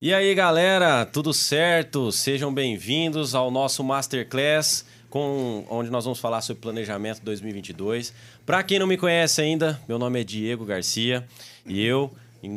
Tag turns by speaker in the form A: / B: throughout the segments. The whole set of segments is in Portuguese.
A: E aí, galera, tudo certo? Sejam bem-vindos ao nosso Masterclass, com, onde nós vamos falar sobre planejamento 2022. Para quem não me conhece ainda, meu nome é Diego Garcia e eu,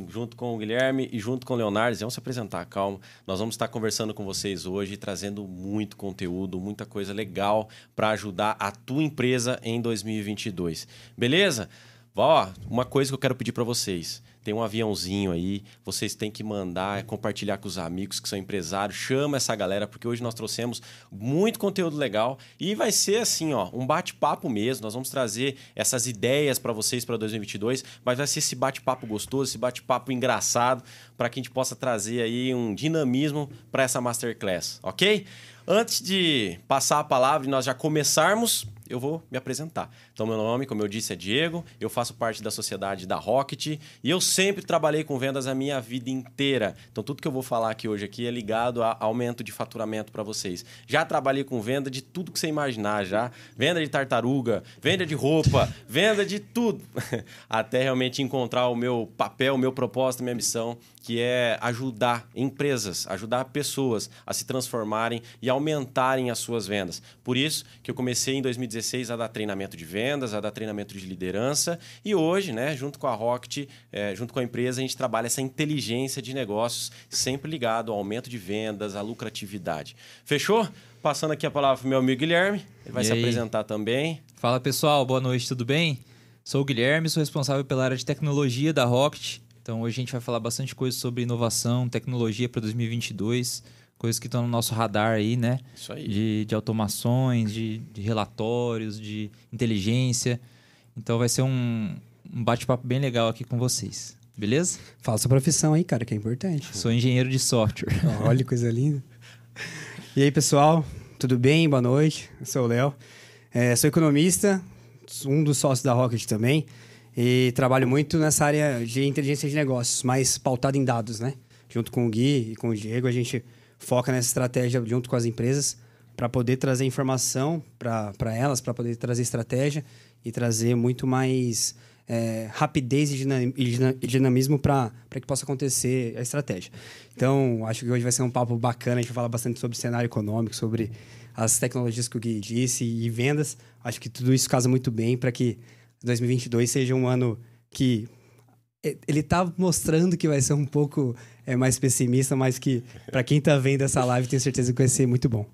A: junto com o Guilherme e junto com o Leonardo, vamos se apresentar, calma. Nós vamos estar conversando com vocês hoje, trazendo muito conteúdo, muita coisa legal para ajudar a tua empresa em 2022. Beleza? Ó, uma coisa que eu quero pedir para vocês tem um aviãozinho aí, vocês têm que mandar, compartilhar com os amigos que são empresários, chama essa galera, porque hoje nós trouxemos muito conteúdo legal e vai ser assim, ó, um bate-papo mesmo. Nós vamos trazer essas ideias para vocês para 2022, mas vai ser esse bate-papo gostoso, esse bate-papo engraçado, para que a gente possa trazer aí um dinamismo para essa masterclass, ok? Antes de passar a palavra e nós já começarmos, eu vou me apresentar. Então, meu nome, como eu disse, é Diego, eu faço parte da sociedade da Rocket e eu sempre trabalhei com vendas a minha vida inteira. Então, tudo que eu vou falar aqui hoje aqui é ligado a aumento de faturamento para vocês. Já trabalhei com venda de tudo que você imaginar já. Venda de tartaruga, venda de roupa, venda de tudo. Até realmente encontrar o meu papel, o meu propósito, a minha missão, que é ajudar empresas, ajudar pessoas a se transformarem e aumentarem as suas vendas. Por isso que eu comecei em 2016 a dar treinamento de vendas, a dar treinamento de liderança e hoje, né, junto com a Rocket, é, junto com a empresa, a gente trabalha essa inteligência de negócios sempre ligado ao aumento de vendas, à lucratividade. Fechou? Passando aqui a palavra para o meu amigo Guilherme, ele vai e se aí? apresentar também.
B: Fala pessoal, boa noite, tudo bem? Sou o Guilherme, sou responsável pela área de tecnologia da Rocket então hoje a gente vai falar bastante coisa sobre inovação, tecnologia para 2022, coisas que estão no nosso radar aí, né?
A: Isso aí.
B: De, de automações, de, de relatórios, de inteligência. Então vai ser um, um bate-papo bem legal aqui com vocês. Beleza?
C: Fala sua profissão aí, cara, que é importante.
B: Sou engenheiro de software.
C: Olha, coisa linda. E aí, pessoal, tudo bem? Boa noite. Eu sou o Léo. É, sou economista, um dos sócios da Rocket também. E trabalho muito nessa área de inteligência de negócios, mais pautada em dados, né? Junto com o Gui e com o Diego, a gente foca nessa estratégia junto com as empresas para poder trazer informação para elas, para poder trazer estratégia e trazer muito mais é, rapidez e dinamismo para que possa acontecer a estratégia. Então, acho que hoje vai ser um papo bacana. A gente vai falar bastante sobre cenário econômico, sobre as tecnologias que o Gui disse e vendas. Acho que tudo isso casa muito bem para que 2022 seja um ano que ele está mostrando que vai ser um pouco é, mais pessimista, mas que para quem está vendo essa live, tenho certeza que vai ser muito bom.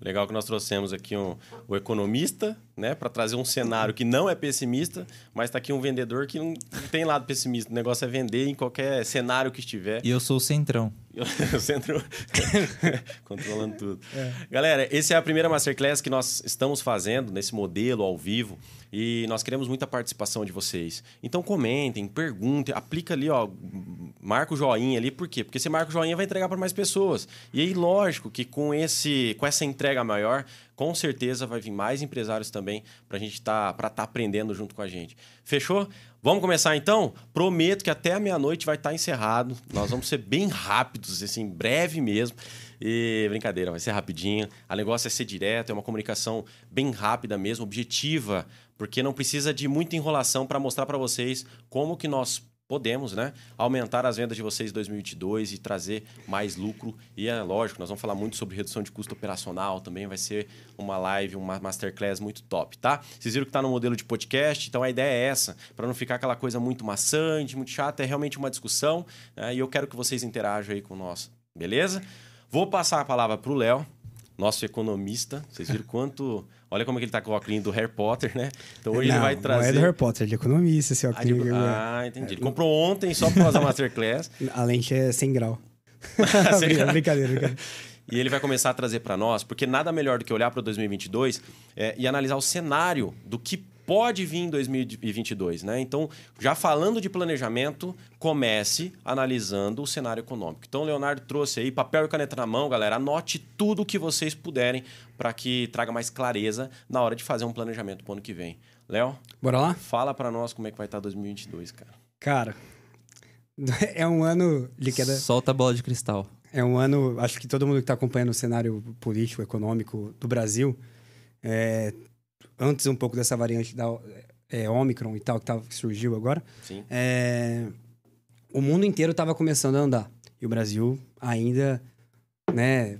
A: Legal que nós trouxemos aqui um, o economista, né, para trazer um cenário que não é pessimista, mas está aqui um vendedor que não tem lado pessimista. O negócio é vender em qualquer cenário que estiver.
B: E eu sou o centrão.
A: o centro controlando tudo. É. Galera, essa é a primeira masterclass que nós estamos fazendo nesse modelo ao vivo. E nós queremos muita participação de vocês. Então comentem, perguntem, aplica ali, ó, marca o joinha ali, por quê? Porque você marca o joinha vai entregar para mais pessoas. E aí, lógico que com esse com essa entrega maior, com certeza vai vir mais empresários também para a gente tá, para estar tá aprendendo junto com a gente. Fechou? Vamos começar então? Prometo que até a meia-noite vai estar tá encerrado. Nós vamos ser bem rápidos, assim, breve mesmo. E brincadeira, vai ser rapidinho. A negócio é ser direto, é uma comunicação bem rápida mesmo, objetiva, porque não precisa de muita enrolação para mostrar para vocês como que nós podemos, né, aumentar as vendas de vocês em 2022 e trazer mais lucro. E é lógico, nós vamos falar muito sobre redução de custo operacional também, vai ser uma live, uma masterclass muito top, tá? Vocês viram que está no modelo de podcast, então a ideia é essa, para não ficar aquela coisa muito maçante, muito chata, é realmente uma discussão, né? e eu quero que vocês interajam aí com nós, beleza? Vou passar a palavra para o Léo, nosso economista. Vocês viram quanto. Olha como é que ele está com o óculos do Harry Potter, né?
C: Então hoje não, ele vai trazer. Não é do Harry Potter, é de economista esse óculos.
A: Ah, de... ah entendi. Ele comprou ontem só por causa da Masterclass.
C: A lente é 100 grau. brincadeira, brincadeira.
A: E ele vai começar a trazer para nós, porque nada melhor do que olhar para 2022 é, e analisar o cenário do que pode vir em 2022, né? Então, já falando de planejamento, comece analisando o cenário econômico. Então, o Leonardo trouxe aí papel e caneta na mão, galera. Anote tudo o que vocês puderem para que traga mais clareza na hora de fazer um planejamento para o ano que vem. Léo?
C: Bora lá?
A: Fala para nós como é que vai estar 2022, cara.
C: Cara, é um ano de queda.
B: Solta a bola de cristal.
C: É um ano, acho que todo mundo que está acompanhando o cenário político, econômico do Brasil, é, antes um pouco dessa variante da é, Omicron e tal, que, tava, que surgiu agora,
A: Sim.
C: É, o mundo inteiro estava começando a andar. E o Brasil ainda, né?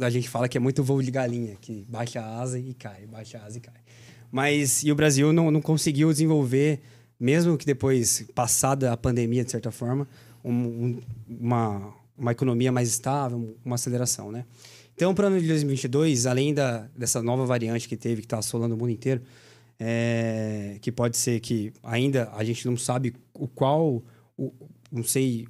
C: A gente fala que é muito voo de galinha, que baixa a asa e cai, baixa a asa e cai. Mas e o Brasil não, não conseguiu desenvolver, mesmo que depois, passada a pandemia, de certa forma, um, uma, uma economia mais estável, uma aceleração, né? Então, para o ano de 2022, além da, dessa nova variante que teve, que está assolando o mundo inteiro, é, que pode ser que ainda a gente não sabe o qual, o, não sei,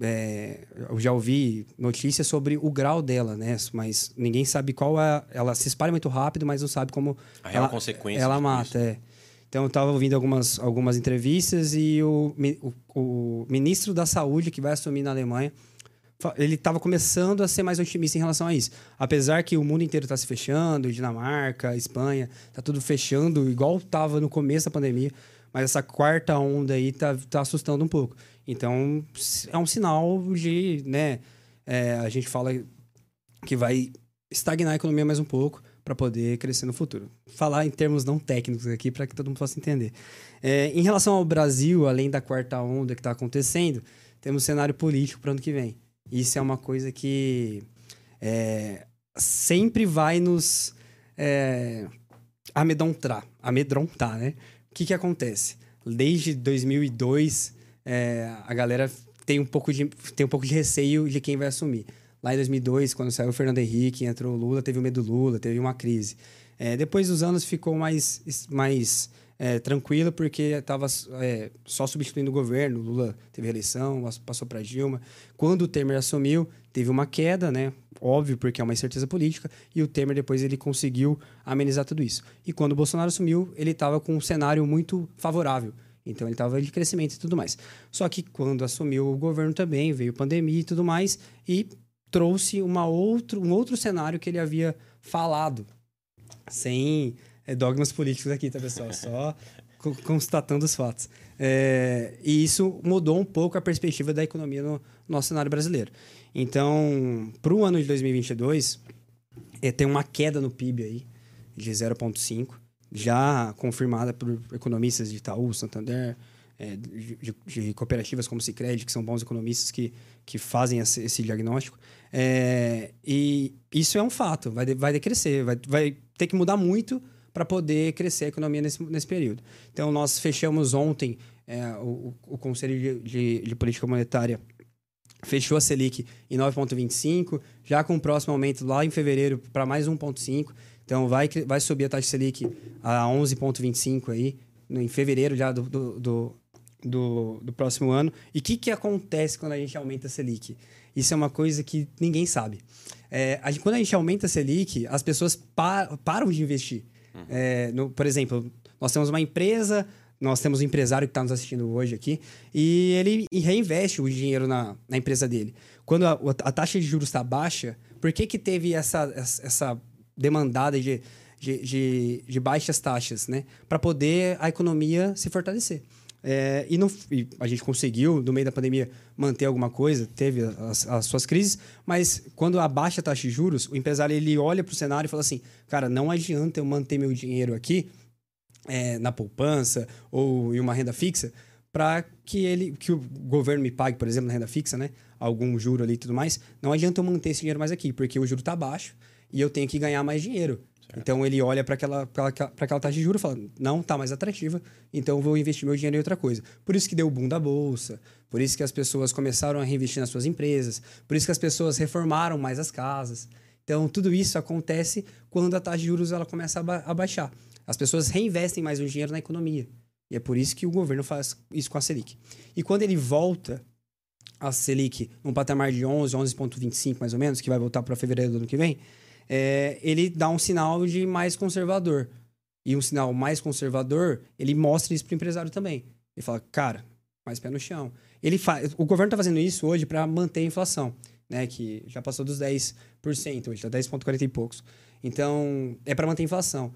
C: é, eu já ouvi notícias sobre o grau dela, né? Mas ninguém sabe qual é. Ela se espalha muito rápido, mas não sabe como.
A: A real
C: ela,
A: consequência.
C: Ela mata, é. Então, eu estava ouvindo algumas, algumas entrevistas e o, o, o, ministro da Saúde, que vai assumir na Alemanha, ele estava começando a ser mais otimista em relação a isso. Apesar que o mundo inteiro está se fechando, Dinamarca, Espanha, está tudo fechando, igual estava no começo da pandemia, mas essa quarta onda aí está tá assustando um pouco. Então, é um sinal de, né, é, a gente fala que vai estagnar a economia mais um pouco para poder crescer no futuro. Falar em termos não técnicos aqui para que todo mundo possa entender. É, em relação ao Brasil, além da quarta onda que está acontecendo, temos cenário político para o ano que vem. Isso é uma coisa que é, sempre vai nos é, amedrontar, amedrontar, né? O que, que acontece? Desde 2002 é, a galera tem um, pouco de, tem um pouco de receio de quem vai assumir. Lá em 2002, quando saiu o Fernando Henrique, entrou o Lula, teve o medo do Lula, teve uma crise. É, depois dos anos ficou mais, mais é, tranquilo, porque estava é, só substituindo o governo. Lula teve eleição, passou para Dilma. Quando o Temer assumiu, teve uma queda, né? Óbvio, porque é uma incerteza política. E o Temer depois ele conseguiu amenizar tudo isso. E quando o Bolsonaro assumiu, ele estava com um cenário muito favorável. Então ele estava de crescimento e tudo mais. Só que quando assumiu o governo também, veio pandemia e tudo mais, e trouxe uma outro, um outro cenário que ele havia falado, sem é, dogmas políticos aqui, tá, pessoal? Só constatando os fatos. É, e isso mudou um pouco a perspectiva da economia no nosso cenário brasileiro. Então, para o ano de 2022, é, tem uma queda no PIB aí de 0,5 já confirmada por economistas de Itaú, Santander, é, de, de, cooperativas como Cicred, que são bons economistas que, que fazem esse, esse diagnóstico. É, e isso é um fato, vai, vai decrescer, vai, vai ter que mudar muito para poder crescer a economia nesse, nesse período. Então, nós fechamos ontem, é, o, o Conselho de, de, de Política Monetária fechou a Selic em 9,25, já com o próximo aumento lá em fevereiro para mais 1,5. Então, vai, vai subir a taxa Selic a 11,25 aí, em fevereiro já do, do, do, do, do próximo ano. E o que, que acontece quando a gente aumenta a Selic? Isso é uma coisa que ninguém sabe. É, a quando a gente aumenta a Selic, as pessoas par, param de investir. É, no, por exemplo, nós temos uma empresa, nós temos um empresário que está nos assistindo hoje aqui, e ele reinveste o dinheiro na, na empresa dele. Quando a, a taxa de juros está baixa, por que, que teve essa, essa demandada de, de, de, de baixas taxas, né? Para poder a economia se fortalecer. É, e, não, e, a gente conseguiu, no meio da pandemia, manter alguma coisa, teve as, as suas crises, mas quando abaixa a taxa de juros, o empresário ele olha para o cenário e fala assim: cara, não adianta eu manter meu dinheiro aqui é, na poupança ou em uma renda fixa para que ele que o governo me pague, por exemplo, na renda fixa, né? Algum juro ali e tudo mais. Não adianta eu manter esse dinheiro mais aqui, porque o juro está baixo e eu tenho que ganhar mais dinheiro. Então ele olha para aquela, aquela, aquela taxa de juros e fala: não, tá mais atrativa, então vou investir meu dinheiro em outra coisa. Por isso que deu o boom da bolsa, por isso que as pessoas começaram a reinvestir nas suas empresas, por isso que as pessoas reformaram mais as casas. Então tudo isso acontece quando a taxa de juros ela começa a, ba a baixar. As pessoas reinvestem mais o dinheiro na economia. E é por isso que o governo faz isso com a Selic. E quando ele volta a Selic num patamar de 11, 11,25 mais ou menos, que vai voltar para fevereiro do ano que vem, é, ele dá um sinal de mais conservador. E um sinal mais conservador, ele mostra isso para o empresário também. Ele fala, cara, mais pé no chão. Ele o governo está fazendo isso hoje para manter a inflação, né? Que já passou dos 10%, hoje está 10,40 e poucos. Então, é para manter a inflação.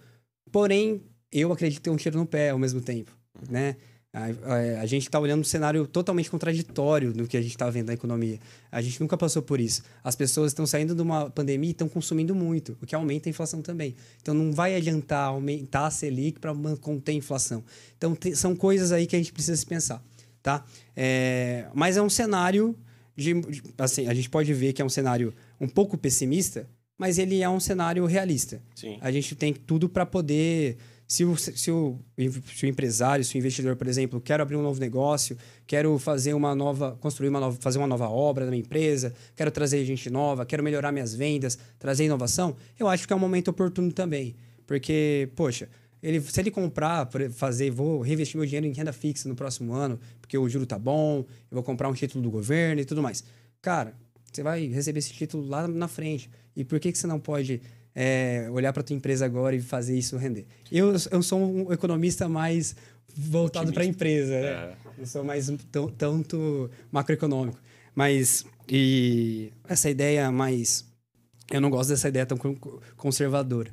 C: Porém, eu acredito que tem um tiro no pé ao mesmo tempo, né? A, a, a gente está olhando um cenário totalmente contraditório do que a gente está vendo na economia. A gente nunca passou por isso. As pessoas estão saindo de uma pandemia e estão consumindo muito, o que aumenta a inflação também. Então não vai adiantar aumentar a Selic para conter a inflação. Então te, são coisas aí que a gente precisa se pensar. Tá? É, mas é um cenário de, de- assim, a gente pode ver que é um cenário um pouco pessimista, mas ele é um cenário realista.
A: Sim.
C: A gente tem tudo para poder. Se o, se, o, se o empresário, se o investidor, por exemplo, quer abrir um novo negócio, quero fazer uma nova, construir uma nova, fazer uma nova obra na minha empresa, quero trazer gente nova, quero melhorar minhas vendas, trazer inovação, eu acho que é um momento oportuno também. Porque, poxa, ele, se ele comprar, fazer, vou reinvestir meu dinheiro em renda fixa no próximo ano, porque o juro tá bom, eu vou comprar um título do governo e tudo mais. Cara, você vai receber esse título lá na frente. E por que, que você não pode é, olhar para tua empresa agora e fazer isso render? Eu, eu sou um economista mais voltado para a empresa, né?
A: É.
C: Eu sou mais tão- tanto macroeconômico. Mas, e essa ideia mais... Eu não gosto dessa ideia tão con- conservadora.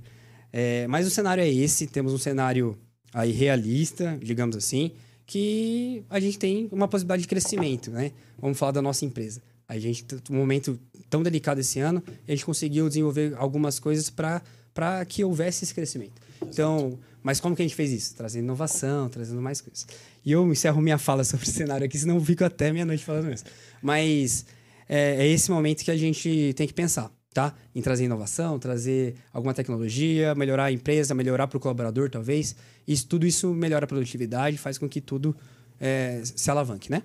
C: É, mas o cenário é esse. Temos um cenário aí realista, digamos assim, que a gente tem uma possibilidade de crescimento, né? Vamos falar da nossa empresa. A gente, um momento tão delicado esse ano, a gente conseguiu desenvolver algumas coisas para que houvesse esse crescimento. Então, mas como que a gente fez isso? Trazendo inovação, trazendo mais coisas. E eu encerro minha fala sobre o cenário aqui, senão eu fico até meia-noite falando isso. Mas é, é esse momento que a gente tem que pensar, tá? Em trazer inovação, trazer alguma tecnologia, melhorar a empresa, melhorar para o colaborador, talvez. Isso, tudo isso melhora a produtividade, faz com que tudo é, se alavanque, né?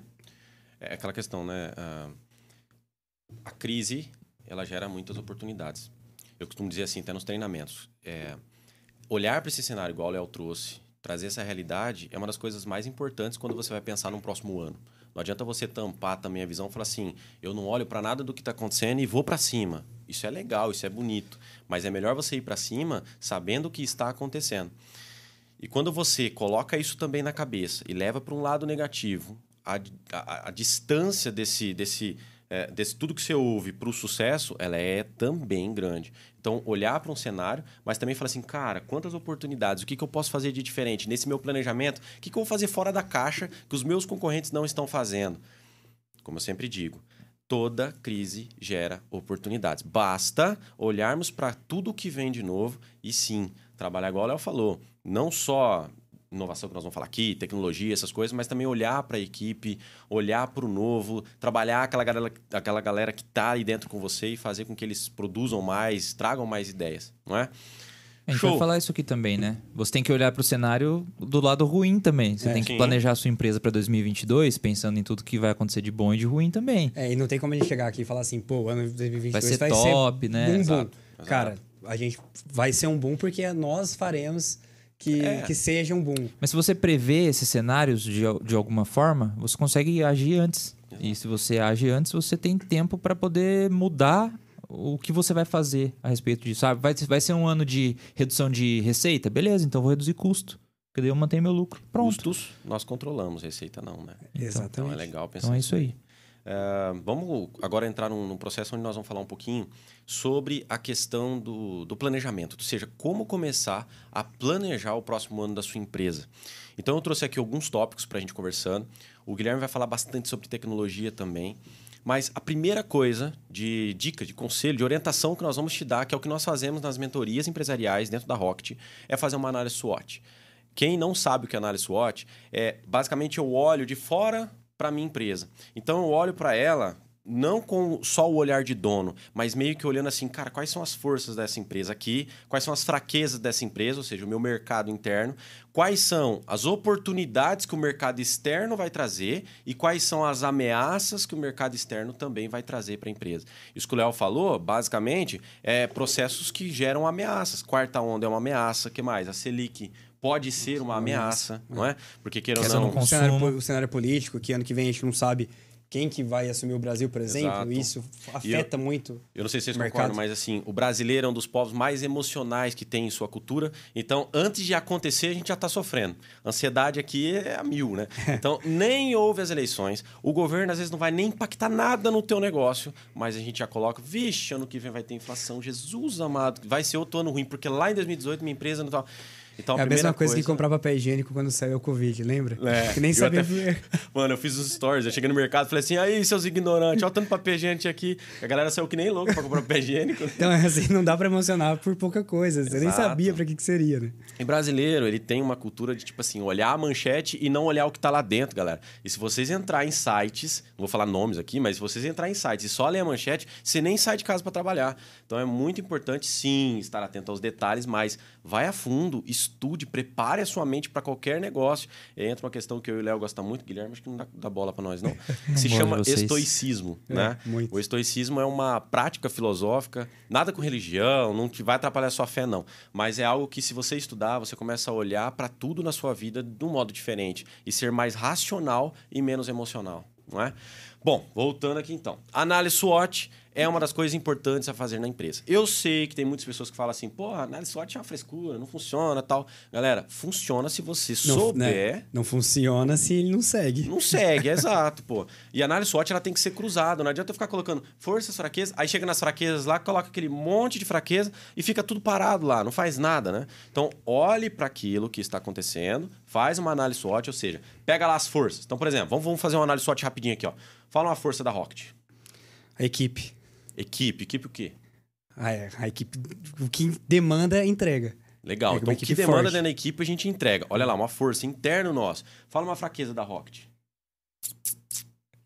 A: É aquela questão, né? Ah, A crise, ela gera muitas oportunidades. Eu costumo dizer assim, até nos treinamentos. é, olhar para esse cenário, igual o Léo trouxe, trazer essa realidade, é uma das coisas mais importantes quando você vai pensar num próximo ano. Não adianta você tampar também a visão e falar assim, eu não olho para nada do que está acontecendo e vou para cima. Isso é legal, isso é bonito. Mas é melhor você ir para cima sabendo o que está acontecendo. E quando você coloca isso também na cabeça e leva para um lado negativo, a, a- a distância desse, desse, é, desse tudo que você ouve para o sucesso, ela é também grande. Então, olhar para um cenário, mas também falar assim, cara, quantas oportunidades, o que, que eu posso fazer de diferente nesse meu planejamento? O que, que eu vou fazer fora da caixa que os meus concorrentes não estão fazendo? Como eu sempre digo, toda crise gera oportunidades. Basta olharmos para tudo que vem de novo e sim, trabalhar igual o Léo falou, não só inovação que nós vamos falar aqui, tecnologia, essas coisas, mas também olhar para a equipe, olhar para o novo, trabalhar aquela galera, aquela galera que está aí dentro com você e fazer com que eles produzam mais, tragam mais ideias, não é?
B: A gente
A: Show.
B: vai falar isso aqui também, né? Você tem que olhar para o cenário do lado ruim também. Você
C: É.
B: tem que
A: Sim.
B: planejar a sua empresa para 2022, pensando em tudo que vai acontecer de bom e de ruim também.
C: É, e não tem como a gente chegar aqui e falar assim, pô, o ano de 2022
B: Vai ser
C: vai
B: top, né?
C: boom, boom.
A: Exato, exato.
C: Cara, a gente vai ser um boom porque nós faremos que,
A: É.
C: que seja um boom.
B: Mas se você prevê esses cenários de, de alguma forma, você consegue agir antes. E se você age antes, você tem tempo para poder mudar o que você vai fazer a respeito disso. Sabe? Vai, vai ser um ano de redução de receita? Beleza, então vou reduzir custo. Porque daí eu mantenho meu lucro. Pronto.
A: Custos nós controlamos, receita não, né? Então é
C: Exatamente.
A: legal pensar
B: Então é isso aí.
A: É, vamos agora entrar num, num processo onde nós vamos falar um pouquinho sobre a questão do, do planejamento, ou seja, como começar a planejar o próximo ano da sua empresa. Então, eu trouxe aqui alguns tópicos para a gente conversando. O Guilherme vai falar bastante sobre tecnologia também. Mas a primeira coisa de dica, de conselho, de orientação que nós vamos te dar, que é o que nós fazemos nas mentorias empresariais dentro da Rocket, é fazer uma análise SWOT. Quem não sabe o que é análise SWOT, é basicamente eu olho de fora para minha empresa. Então eu olho para ela não com só o olhar de dono, mas meio que olhando assim, cara, quais são as forças dessa empresa aqui, quais são as fraquezas dessa empresa, ou seja, o meu mercado interno, quais são as oportunidades que o mercado externo vai trazer e quais são as ameaças que o mercado externo também vai trazer para a empresa. Isso que o Léo falou, basicamente, é processos que geram ameaças. Quarta onda é uma ameaça, que mais? A Selic pode ser uma ameaça, não é? Porque queira ou não,
C: O cenário, o cenário político, que ano que vem a gente não sabe quem que vai assumir o Brasil, por exemplo.
A: Exato.
C: Isso afeta muito.
A: Eu não sei se vocês
C: Mercado.
A: concordam, mas assim, o brasileiro é um dos povos mais emocionais que tem em sua cultura. Então, antes de acontecer, a gente já está sofrendo. Ansiedade aqui é a mil, né? Então, nem houve as eleições. O governo, às vezes, não vai nem impactar nada no teu negócio, mas a gente já coloca, vixe, ano que vem vai ter inflação. Jesus amado, vai ser outro ano ruim, porque lá em 2018 minha empresa não estava... Então,
C: é a mesma coisa,
A: coisa,
C: que comprar papel higiênico quando saiu o Covid, lembra?
A: É,
C: que nem sabia.
A: até- Mano, eu fiz os stories, eu cheguei no mercado e falei assim, aí, seus ignorantes, olha tanto papel higiênico aqui. A galera saiu que nem louco pra comprar papel higiênico.
C: Então, é assim, não dá pra emocionar por pouca coisa. Você nem sabia pra que, que seria, né?
A: E brasileiro, ele tem uma cultura de, tipo assim, olhar a manchete e não olhar o que tá lá dentro, galera. E se vocês entrar em sites, não vou falar nomes aqui, mas se vocês entrar em sites e só ler a manchete, você nem sai de casa para trabalhar. Então é muito importante, sim, estar atento aos detalhes, mas vai a fundo, estude, prepare a sua mente para qualquer negócio. E aí entra uma questão que eu e o Léo gostamos muito, Guilherme, acho que não dá, dá bola para nós, não. Que se chama
B: vocês.
A: estoicismo,
C: É,
A: né?
C: muito.
A: O estoicismo é uma prática filosófica, nada com religião, não te vai atrapalhar a sua fé, não. Mas é algo que, se você estudar, você começa a olhar para tudo na sua vida de um modo diferente e ser mais racional e menos emocional, não é? Bom, voltando aqui então. Análise SWOT é uma das coisas importantes a fazer na empresa. Eu sei que tem muitas pessoas que falam assim, pô, análise SWOT é uma frescura, não funciona tal. Galera, funciona se você
C: Não,
A: souber
C: né? não funciona se ele não segue.
A: não segue, exato, pô. E a análise SWOT ela tem que ser cruzada. Não adianta eu ficar colocando forças, fraquezas, aí chega nas fraquezas lá, coloca aquele monte de fraqueza e fica tudo parado lá, não faz nada, né? Então, olhe para aquilo que está acontecendo, faz uma análise SWOT, ou seja, pega lá as forças. Então, por exemplo, vamos, vamos fazer uma análise SWOT rapidinho aqui, ó. Fala uma força da Rocket.
C: A equipe.
A: Equipe, equipe o quê?
C: Ah, é, a equipe, o que demanda, entrega.
A: Legal.
C: É,
A: então, o que demanda
C: forte.
A: dentro da equipe, a gente entrega. Olha lá, uma força interna nossa. Fala uma fraqueza da Rocket.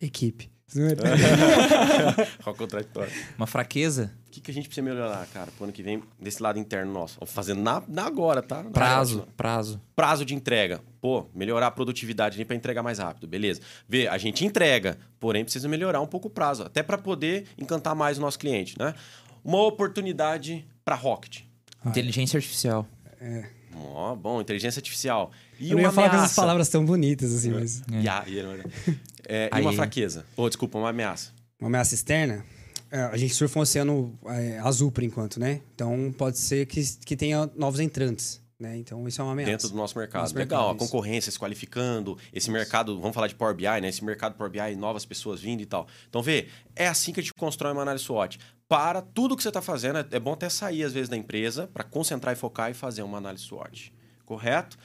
C: Equipe.
A: Qual contraditório?
B: Uma fraqueza?
A: O que, que a gente precisa melhorar, cara, pro ano que vem, desse lado interno nosso? Vamos fazer na, na agora, tá? Na
B: Prazo,
A: próxima.
B: prazo.
A: Prazo de entrega. Pô, melhorar a produtividade ali para entregar mais rápido, beleza. Vê, a gente entrega, porém precisa melhorar um pouco o prazo, até para poder encantar mais o nosso cliente, né? Uma oportunidade para Rocket.
B: Inteligência artificial.
A: Ó, bom, inteligência artificial. E
C: eu não
A: uma
C: ia falar com essas
A: ameaça.
C: palavras tão bonitas assim, mas.
A: E, a- e, é, e
B: Aí.
A: uma fraqueza. Ou, desculpa, uma ameaça.
C: Uma ameaça externa, é, a gente surfa um oceano é, azul por enquanto, né? Então pode ser que, que tenha novos entrantes, né? Então isso é uma ameaça.
A: Dentro do nosso mercado.
C: Nosso
A: Legal,
C: mercado,
A: a concorrência se qualificando, esse mercado, vamos falar de Power BI, né? Esse mercado Power BI, novas pessoas vindo e tal. Então, vê, é assim que a gente constrói uma análise SWOT. Para tudo que você está fazendo, é- é bom até sair às vezes da empresa para concentrar e focar e fazer uma análise SWOT. Correto?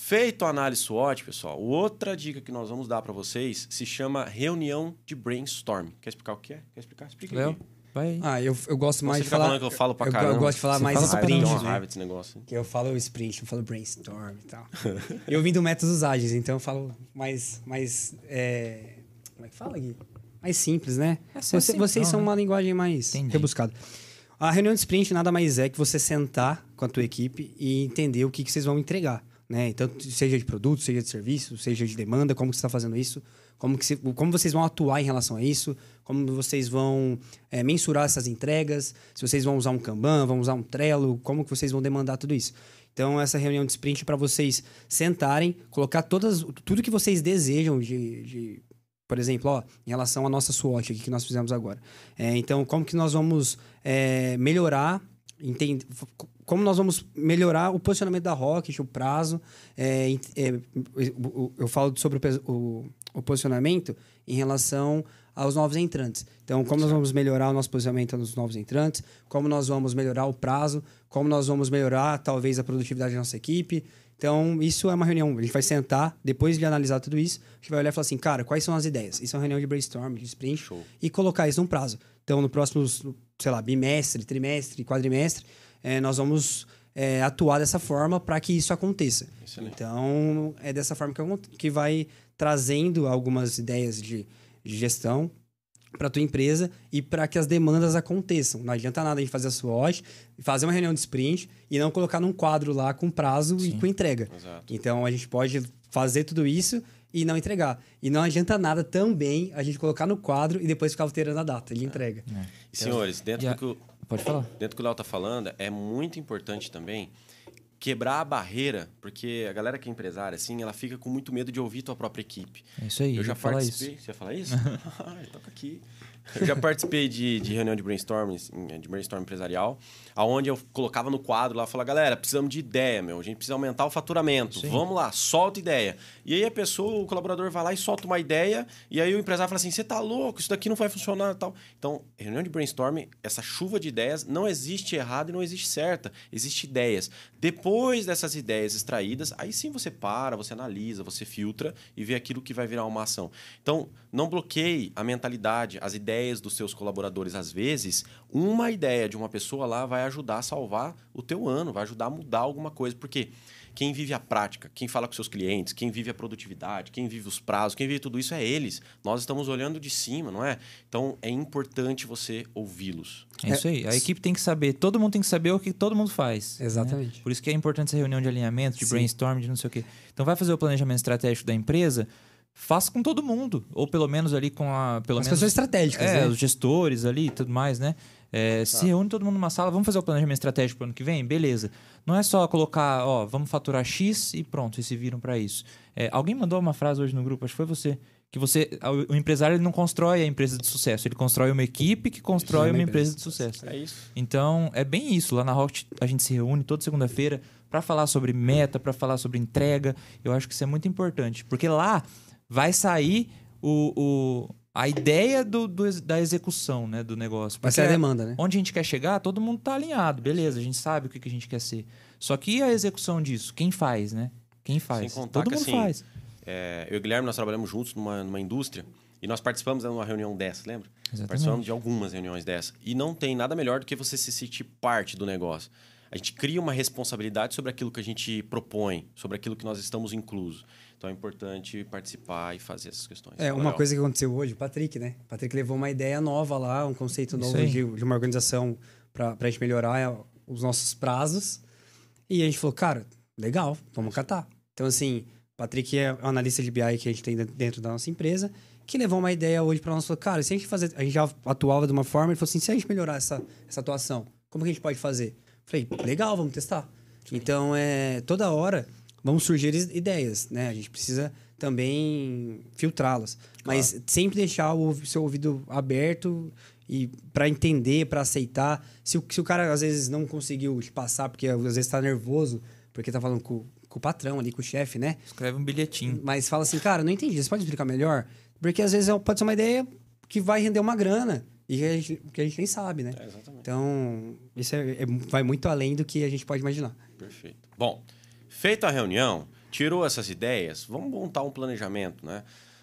A: Feito a análise SWOT, pessoal, outra dica que nós vamos dar para vocês se chama reunião de brainstorm. Quer explicar o que é? Quer explicar? Explica
B: Léo,
A: aqui.
B: vai.
C: Ah, eu, eu gosto mais
A: Você
C: de
A: fica
C: falar.
A: falando que eu falo pra
C: eu,
A: caramba.
C: eu gosto de falar
B: Você
C: mais
B: fala
C: sprint, né?
A: raiva desse negócio.
C: Que eu falo sprint, eu falo brainstorm e tal. eu vim do métodos ágeis, então eu falo mais. mais é... Como é que fala, Gui? Mais simples, né?
B: É,
C: Você-
B: simplão,
C: vocês são
B: né?
C: uma linguagem mais
B: Entendi.
C: rebuscada. A reunião de sprint nada mais é que você sentar com a tua equipe e entender o que, que vocês vão entregar. Né? Então, seja de produto, seja de serviço, seja de demanda, como você está fazendo isso, como, que se- como vocês vão atuar em relação a isso, como vocês vão é, mensurar essas entregas, se vocês vão usar um Kanban, vão usar um Trello, como que vocês vão demandar tudo isso. Então, essa reunião de sprint é para vocês sentarem, colocar todas, tudo que vocês desejam de, de por exemplo, ó, em relação à nossa SWOT aqui que nós fizemos agora. É, então, como que nós vamos é, melhorar, entende, como nós vamos melhorar o posicionamento da Rocket, o prazo. é, é, eu falo sobre o, o- o posicionamento em relação aos novos entrantes. Então, como nós vamos melhorar o nosso posicionamento nos novos entrantes, como nós vamos melhorar o prazo, como nós vamos melhorar, talvez, a produtividade da nossa equipe. Então, isso é uma reunião. A gente vai sentar, depois de analisar tudo isso, a gente vai olhar e falar assim, cara, quais são as ideias? Isso é uma reunião de brainstorm, de sprint,
A: Show.
C: e colocar isso num prazo. Então, no próximo, sei lá, bimestre, trimestre, quadrimestre, eh, nós vamos eh, atuar dessa forma para que isso aconteça.
A: Excelente.
C: Então, é dessa forma que, acon- que vai trazendo algumas ideias de, de gestão para tua empresa e para que as demandas aconteçam. Não adianta nada a gente fazer a SWOT, fazer uma reunião de sprint e não colocar num quadro lá com prazo e com entrega.
A: Exato.
C: Então a gente pode fazer tudo isso e não entregar. E não adianta nada também a gente colocar no quadro e depois ficar alterando a data de entrega.
A: E, senhores, dentro
B: a-
A: do que o,
B: Pode falar.
A: dentro do que o Léo tá falando, é muito importante também quebrar a barreira, porque a galera que é empresária, assim, ela fica com muito medo de ouvir tua própria equipe.
B: É isso aí.
A: Eu já participei.
B: isso.
A: Você ia falar isso? Ai, toca aqui. Eu já participei de, de reunião de brainstorm, de brainstorm empresarial, aonde eu colocava no quadro lá, falava, galera, precisamos de ideia, meu. A gente precisa aumentar o faturamento. Vamos lá, solta ideia. E aí a pessoa, o colaborador vai lá e solta uma ideia, e aí o empresário fala assim: você tá louco, isso daqui não vai funcionar e tal. Então, reunião de brainstorm, essa chuva de ideias, não existe errado e não existe certa. Existe ideias. Depois dessas ideias extraídas, aí sim você para, você analisa, você filtra e vê aquilo que vai virar uma ação. Então, não bloqueie a mentalidade, as ideias dos seus colaboradores. Às vezes, uma ideia de uma pessoa lá vai ajudar a salvar o teu ano, vai ajudar a mudar alguma coisa. Por quê? Quem vive a prática, quem fala com seus clientes, quem vive a produtividade, quem vive os prazos, quem vive tudo isso é eles. Nós estamos olhando de cima, não é? Então é importante você ouvi-los.
B: É isso aí. A equipe tem que saber, todo mundo tem que saber o que todo mundo faz. né?
C: Exatamente.
B: Por isso que é importante essa reunião de alinhamento, de
C: Sim.
B: brainstorm, de não sei o quê. Então vai fazer o planejamento estratégico da empresa, faça com todo mundo. Ou pelo menos ali com a. Pelo
C: As
B: menos,
C: pessoas estratégicas,
B: É,
C: né?
B: os gestores ali e tudo mais, né? É, se reúne todo mundo numa sala, vamos fazer o planejamento estratégico para o ano que vem? Beleza. Não é só colocar, ó, vamos faturar X e pronto, e se viram para isso. É, alguém mandou uma frase hoje no grupo, acho que foi você, que você, o, empresário ele não constrói a empresa de sucesso, ele constrói uma equipe que constrói
C: Uma
B: uma
C: empresa
B: empresa de sucesso.
A: É isso.
B: Então, é bem isso. Lá na Rocket a gente se reúne toda segunda-feira para falar sobre meta, para falar sobre entrega. Eu acho que isso é muito importante, porque lá vai sair o, o- a ideia do, do- da execução né, do negócio.
C: Vai ser a demanda, né?
B: Onde a gente quer chegar, todo mundo tá alinhado, beleza, a gente sabe o que, que a gente quer ser. Só que a execução disso, quem faz, né? Quem faz?
A: Sem contar
B: todo
A: que,
B: mundo
A: assim,
B: faz.
A: É, eu e o Guilherme, nós trabalhamos juntos numa, numa indústria e nós participamos de uma reunião dessa, lembra?
B: Exatamente.
A: Participamos de algumas reuniões dessa. E não tem nada melhor do que você se sentir parte do negócio. A gente cria uma responsabilidade sobre aquilo que a gente propõe, sobre aquilo que nós estamos inclusos. Então é importante participar e fazer essas questões.
C: É, uma
A: Legal.
C: coisa que aconteceu hoje, o Patrick, né? O Patrick levou uma ideia nova lá, um conceito novo de, de uma organização para a gente melhorar é, os nossos prazos. E a gente falou, cara, legal, vamos catar. Então, assim, o Patrick é o analista de BI que a gente tem dentro- dentro da nossa empresa, que levou uma ideia hoje para nós, falou, cara, se a gente fazer, a gente já atuava de uma forma, ele falou assim, se a gente melhorar essa, essa atuação, como que a gente pode fazer? Falei, legal, vamos testar. Então, é, toda hora vão surgir ideias, né? A gente precisa também filtrá-las. Mas sempre deixar o seu ouvido aberto e para entender, para aceitar. Se o, se o cara às vezes não conseguiu te passar, porque às vezes está nervoso, porque tá falando com, com o patrão ali, com o chefe, né?
B: Escreve um bilhetinho.
C: Mas fala assim, cara, não entendi, você pode explicar melhor? Porque às vezes é- pode ser uma ideia que vai render uma grana e que a gente, que a gente nem sabe, né?
A: É, exatamente.
C: Então, isso é- é- vai muito além do que a gente pode imaginar.
A: Perfeito. Bom, feita a reunião, tirou essas ideias, vamos montar um planejamento, né?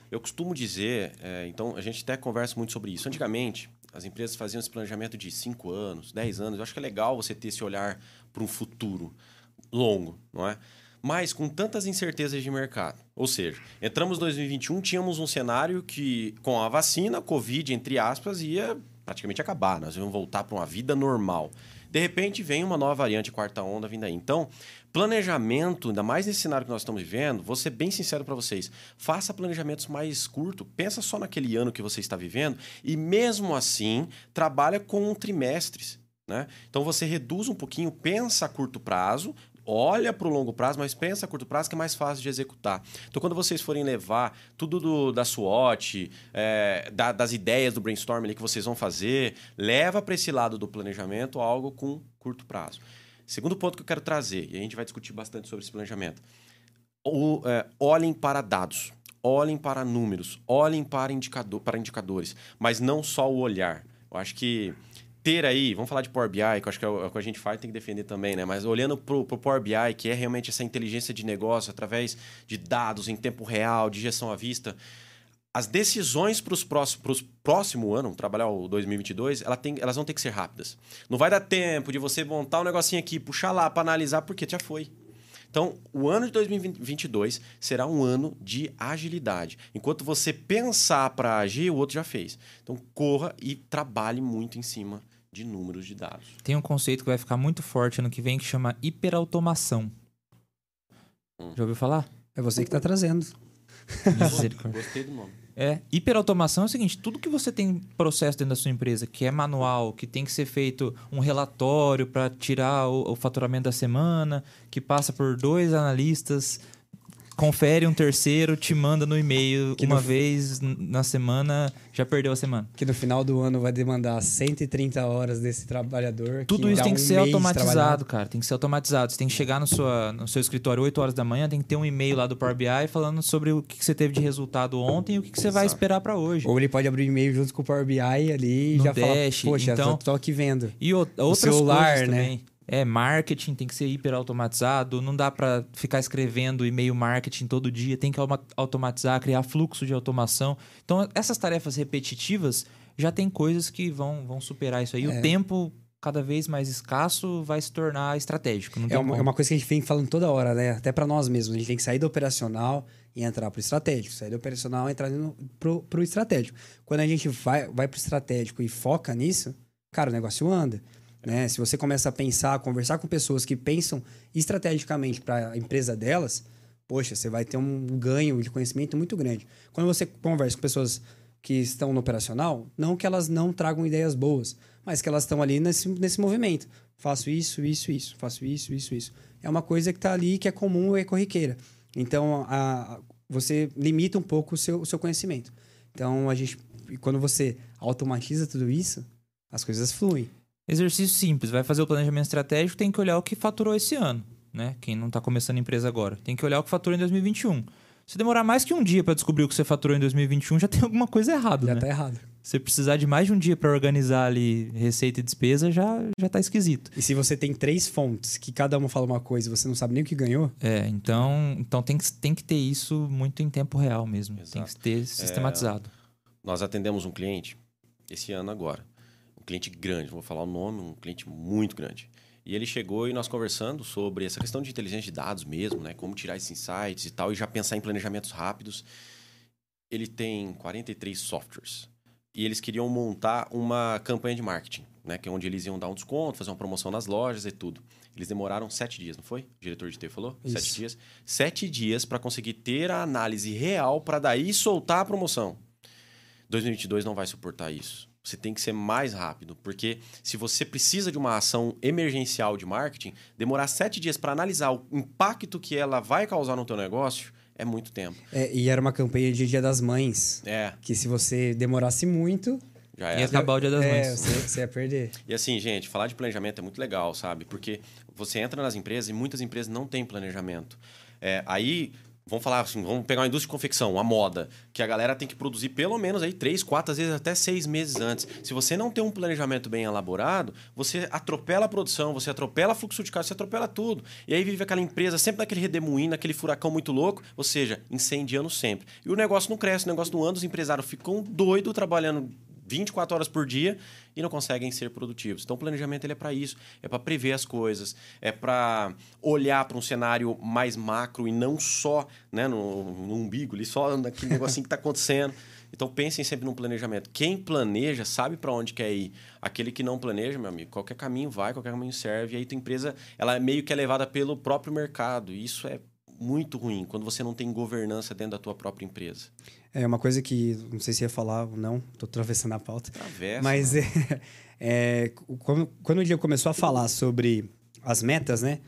A: Eu costumo dizer, é, então a gente até conversa muito sobre isso. Antigamente, as empresas faziam esse planejamento de 5 anos, 10 anos. Eu acho que é legal você ter esse olhar para um futuro longo, não é? Mas com tantas incertezas de mercado. Ou seja, entramos em 2021, tínhamos um cenário que, com a vacina, Covid, entre aspas, ia praticamente acabar. Nós íamos voltar para uma vida normal. De repente, vem uma nova variante, quarta onda vindo aí. Então, planejamento, ainda mais nesse cenário que nós estamos vivendo, vou ser bem sincero para vocês. Faça planejamentos mais curtos. Pensa só naquele ano que você está vivendo e, mesmo assim, trabalha com trimestres. Né? Então você reduz um pouquinho, pensa a curto prazo, olha para o longo prazo, mas pensa a curto prazo que é mais fácil de executar. Então, quando vocês forem levar tudo do- da SWOT, é, da- das ideias do brainstorm ali que vocês vão fazer, leva para esse lado do planejamento algo com curto prazo. Segundo ponto que eu quero trazer, e a gente vai discutir bastante sobre esse planejamento. O, é, olhem para dados, olhem para números, olhem para, indicador, para indicadores, mas não só o olhar. Eu acho que ter aí, vamos falar de Power BI, que eu acho que é o é o que a gente faz tem que defender também, né? Mas olhando para o Power BI, que é realmente essa inteligência de negócio através de dados em tempo real, de gestão à vista, as decisões para os próximos próximo ano, trabalhar o 2022, ela tem, elas vão ter que ser rápidas. Não vai dar tempo de você montar um negocinho aqui, puxar lá para analisar, porque já foi. Então, o ano de 2022 será um ano de agilidade. Enquanto você pensar para agir, o outro já fez. Então, corra e trabalhe muito em cima de números de dados.
B: Tem um conceito que vai ficar muito forte ano que vem que chama hiperautomação.
A: Hum.
B: Já ouviu falar?
C: É você que está trazendo.
A: Gostei do nome.
B: É, hiperautomação é o seguinte, tudo que você tem processo dentro da sua empresa, que é manual, que tem que ser feito um relatório para tirar o, o faturamento da semana, que passa por dois analistas, confere um terceiro, te manda no e-mail
C: Que
B: uma
C: no-
B: vez na semana, já perdeu a semana.
C: Que no final do ano vai demandar 130 horas desse trabalhador.
B: Tudo isso tem
C: um
B: que ser automatizado, cara. Tem que ser automatizado. Você tem que chegar no, sua, no seu escritório 8 horas da manhã, tem que ter um e-mail lá do Power BI falando sobre o que, você teve de resultado ontem e o que, você vai
A: Exato.
B: esperar para hoje.
C: Ou ele pode abrir o e-mail junto com o Power BI ali e
B: No
C: já
B: Dash,
C: falar, poxa,
B: então-
C: tô, aqui vendo.
B: E o- outras
C: celular,
B: coisas
C: né?
B: É, marketing tem que ser hiper automatizado, não dá para ficar escrevendo e-mail marketing todo dia, tem que automatizar, criar fluxo de automação. Então, essas tarefas repetitivas já tem coisas que vão, vão superar isso aí. É. O tempo cada vez mais escasso vai se tornar estratégico.
C: é, uma, é uma coisa que a gente vem falando toda hora, né? Até para nós mesmos. A gente tem que sair do operacional e entrar pro estratégico. Sair do operacional e entrar pro, pro estratégico. Quando a gente vai, vai pro estratégico e foca nisso, cara, o negócio anda. Né? Se você começa a pensar, conversar com pessoas que pensam estrategicamente para a empresa delas, poxa, você vai ter um ganho de conhecimento muito grande. Quando você conversa com pessoas que estão no operacional, não que elas não tragam ideias boas, mas que elas estão ali nesse, nesse movimento. Faço isso, isso, isso, faço isso, isso, isso. É uma coisa que está ali, que é comum e é corriqueira. Então, a, a, você limita um pouco o seu, o seu conhecimento. Então, a gente, quando você automatiza tudo isso, as coisas fluem.
B: Exercício simples, vai fazer o planejamento estratégico, tem que olhar o que faturou esse ano, né? Quem não está começando a empresa agora. Tem que olhar o que faturou em 2021. Se demorar mais que um dia para descobrir o que você faturou em 2021, já tem alguma coisa errada,
C: já
B: né?
C: tá errado.
B: Se precisar de mais de um dia para organizar ali receita e despesa, já, já tá esquisito.
C: E se você tem três fontes, que cada uma fala uma coisa e você não sabe nem o que ganhou...
B: É, então, então tem, que, tem que ter isso muito em tempo real mesmo. Exato. Tem que ter sistematizado.
A: É, nós atendemos um cliente esse ano agora cliente grande, vou falar o nome, um cliente muito grande. E ele chegou e nós conversando sobre essa questão de inteligência de dados mesmo, né? Como tirar esses insights e tal, e já pensar em planejamentos rápidos. Ele tem 43 softwares. E eles queriam montar uma campanha de marketing, né? Que é onde eles iam dar um desconto, fazer uma promoção nas lojas e tudo. Eles demoraram sete dias, não foi? O diretor de T falou? Isso. Sete dias. Sete dias para conseguir ter a análise real para daí soltar a promoção. 2022 não vai suportar isso. Você tem que ser mais rápido, porque se você precisa de uma ação emergencial de marketing, demorar sete dias para analisar o impacto que ela vai causar no teu negócio é muito tempo.
C: É, e era uma campanha de Dia das Mães.
A: É.
C: Que se você demorasse muito,
B: já ia acabar o Dia das Mães.
C: É, você, você ia perder.
A: E assim, gente, falar de planejamento é muito legal, sabe? Porque você entra nas empresas e muitas empresas não têm planejamento. É, aí Vamos falar assim, vamos pegar uma indústria de confecção, a moda, que a galera tem que produzir pelo menos aí três, quatro, às vezes até seis meses antes. Se você não tem um planejamento bem elaborado, você atropela a produção, você atropela o fluxo de caixa, você atropela tudo. E aí vive aquela empresa sempre naquele redemoinho, naquele furacão muito louco, ou seja, incendiando sempre. E o negócio não cresce, o negócio não anda, os empresários ficam doidos trabalhando 24 horas por dia e não conseguem ser produtivos. Então, o planejamento ele é para isso, é para prever as coisas, é para olhar para um cenário mais macro e não só né, no, no umbigo, ali, só naquele negocinho que está acontecendo. Então, pensem sempre no planejamento. Quem planeja sabe para onde quer ir. Aquele que não planeja, meu amigo, qualquer caminho vai, qualquer caminho serve. E aí, tua empresa ela é meio que é levada pelo próprio mercado. E isso é muito ruim quando você não tem governança dentro da tua própria empresa.
C: É uma coisa que não sei se ia falar ou não, estou atravessando a pauta.
A: Travessa,
C: mas é, é, quando, quando o dia começou a falar sobre as metas, né?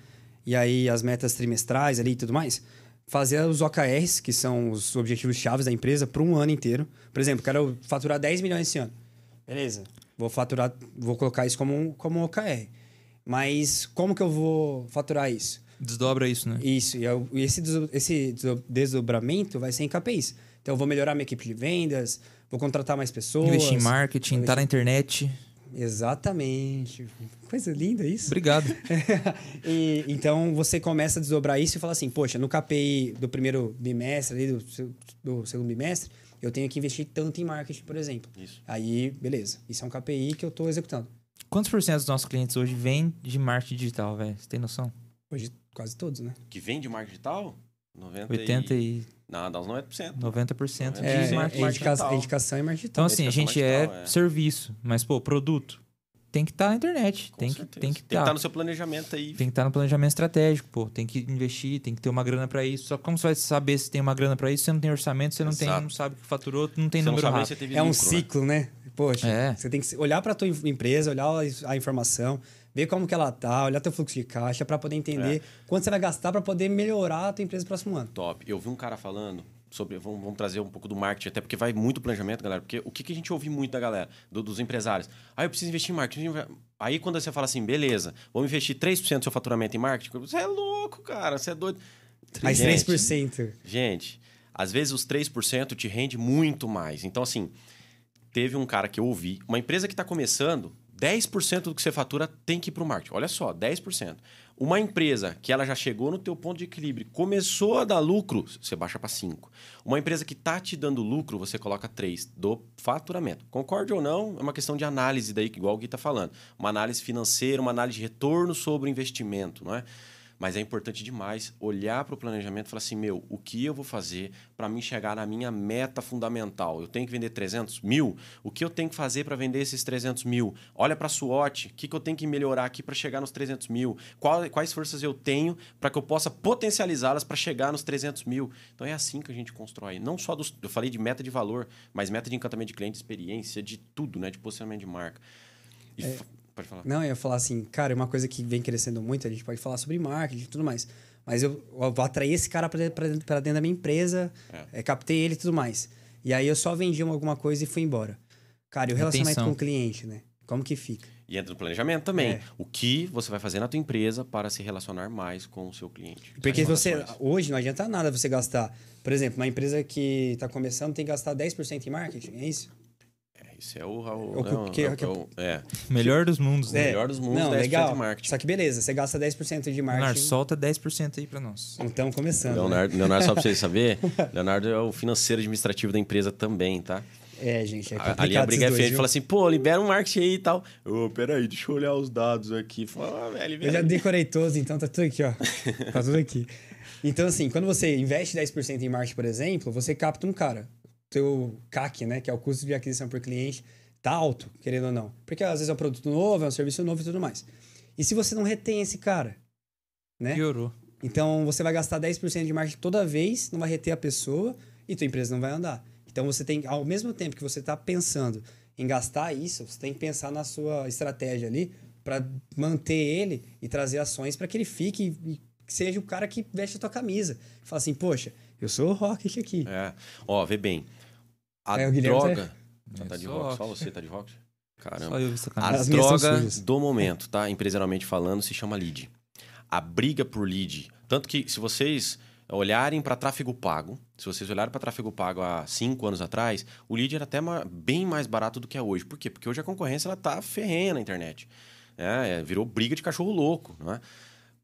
C: E aí as metas trimestrais ali e tudo mais, fazer os OKRs, que são os objetivos chaves da empresa, para um ano inteiro. Por exemplo, quero faturar 10 milhões esse ano. Beleza. Vou faturar, vou colocar isso como um, como um OKR. Mas como que eu vou faturar isso?
B: Desdobra isso, né?
C: Isso. E esse, esse desdobramento vai ser em KPIs. Então, eu vou melhorar minha equipe de vendas, vou contratar mais pessoas.
B: Investir em marketing, estar tá na internet.
C: Exatamente. Coisa linda isso.
B: Obrigado.
C: e, então, você começa a desdobrar isso e fala assim, poxa, no KPI do primeiro bimestre, ali, do, do segundo bimestre, eu tenho que investir tanto em marketing, por exemplo.
A: Isso.
C: Aí, beleza. Isso é um KPI que eu estou executando.
B: Quantos por cento dos nossos clientes hoje vêm de marketing digital, velho? Você tem noção?
C: Hoje, quase todos, né?
A: Que vem de marketing digital?
B: 90 80 e... e...
A: Não, dá uns 90%.
B: 90%
C: é, de marketing é indicação, indicação e marketing
B: Então, assim, a gente é, é, serviço, mas, pô, produto tem que estar tá na internet. tem que, tem que
A: Tem que estar tá. tá no seu planejamento aí.
B: Tem que estar tá no planejamento estratégico, pô. Tem que investir, tem que ter uma grana para isso. Só que como você vai saber se tem uma grana para isso? Você não tem orçamento, você não Exato. tem, não sabe o que faturou, não tem você número não
C: sabe É um lucro, né? ciclo, né? né? Poxa, é. você tem que olhar para tua empresa, olhar a informação, ver como que ela tá, olhar teu fluxo de caixa para poder entender é. quanto você vai gastar para poder melhorar a tua empresa no próximo ano.
A: Top. Eu vi um cara falando sobre vamos, vamos, trazer um pouco do marketing até porque vai muito planejamento, galera, porque o que, que a gente ouve muito da galera, do, dos empresários? Ah, eu preciso investir em marketing. Aí quando você fala assim, beleza, vamos investir 3% do seu faturamento em marketing, você é louco, cara, você é doido.
C: Mais gente, 3%.
A: Gente, às vezes os 3% te rende muito mais. Então assim, teve um cara que eu ouvi, uma empresa que está começando, 10% do que você fatura tem que ir para o marketing. Olha só, 10%. Uma empresa que ela já chegou no teu ponto de equilíbrio, começou a dar lucro, você baixa para 5. Uma empresa que está te dando lucro, você coloca 3 do faturamento. Concorde ou não, é uma questão de análise daí, igual o Gui está falando. Uma análise financeira, uma análise de retorno sobre o investimento, não é? Mas é importante demais olhar para o planejamento e falar assim: meu, o que eu vou fazer para mim chegar na minha meta fundamental? Eu tenho que vender 300 mil? O que eu tenho que fazer para vender esses 300 mil? Olha para a SWOT, o que, que eu tenho que melhorar aqui para chegar nos 300 mil? Qual, quais forças eu tenho para que eu possa potencializá-las para chegar nos 300 mil? Então é assim que a gente constrói. Não só dos. Eu falei de meta de valor, mas meta de encantamento de cliente, experiência, de tudo, né? De posicionamento de marca. E
C: É.
A: Pode falar.
C: Não, eu ia falar assim, cara, uma coisa que vem crescendo muito, a gente pode falar sobre marketing e tudo mais. Mas eu, eu vou atrair esse cara para dentro, pra dentro da minha empresa, é, captei ele e tudo mais. E aí eu só vendi alguma coisa e fui embora. Cara, e o relacionamento
B: Retenção.
C: com o cliente, né? Como que fica?
A: E entra no planejamento também.
C: É.
A: O que você vai fazer na tua empresa para se relacionar mais com o seu cliente.
C: Porque você, hoje não adianta nada você gastar. Por exemplo, uma empresa que está começando tem que gastar 10% em marketing, é isso?
A: É, isso é o... o,
C: O
A: não,
C: que-
A: é o-
C: que-
A: é o- é.
B: Melhor dos mundos, né?
A: É. melhor dos mundos,
C: Não,
A: 10%
C: legal.
A: de marketing.
C: Só que beleza, você gasta 10% de
B: Leonardo,
C: marketing.
B: solta 10% aí pra nós.
C: Então, começando. né?
A: Leonardo, Leonardo, só para vocês saber, Leonardo é o financeiro administrativo da empresa também, tá?
C: É, gente, é
A: A-
C: complicado
A: Ali a briga é feia, ele fala assim, pô, libera um marketing aí e tal. Ô, peraí, deixa eu olhar os dados aqui. Fala, ah, velho,
C: Eu
A: libera
C: já decorei todos, então tá tudo aqui, ó. tá tudo aqui. Então, assim, quando você investe 10% em marketing, por exemplo, você capta um cara. Teu CAC, né? Que é o custo de aquisição por cliente, tá alto, querendo ou não. Porque às vezes é um produto novo, é um serviço novo e tudo mais. E se você não retém esse cara, né?
B: Piorou.
C: Então você vai gastar 10% de marketing toda vez, não vai reter a pessoa e tua empresa não vai andar. Então você tem, ao mesmo tempo que você está pensando em gastar isso, você tem que pensar na sua estratégia ali para manter ele e trazer ações para que ele fique e seja o cara que veste a tua camisa. Fala assim, poxa, eu sou o Rocket aqui.
A: É. Ó, vê bem. A
C: É,
A: droga...
B: É,
A: Tá de
B: só
A: rock? Só você tá de rock? Caramba. A.
C: As
A: droga do momento, tá? Empresarialmente falando, se chama lead. A briga por lead. Tanto que se vocês olharem para tráfego pago, se vocês olharem para tráfego pago há cinco anos atrás, o lead era até bem mais barato do que é hoje. Por quê? Porque hoje a concorrência ela tá ferrenha na internet. É, é, virou briga de cachorro louco, não é?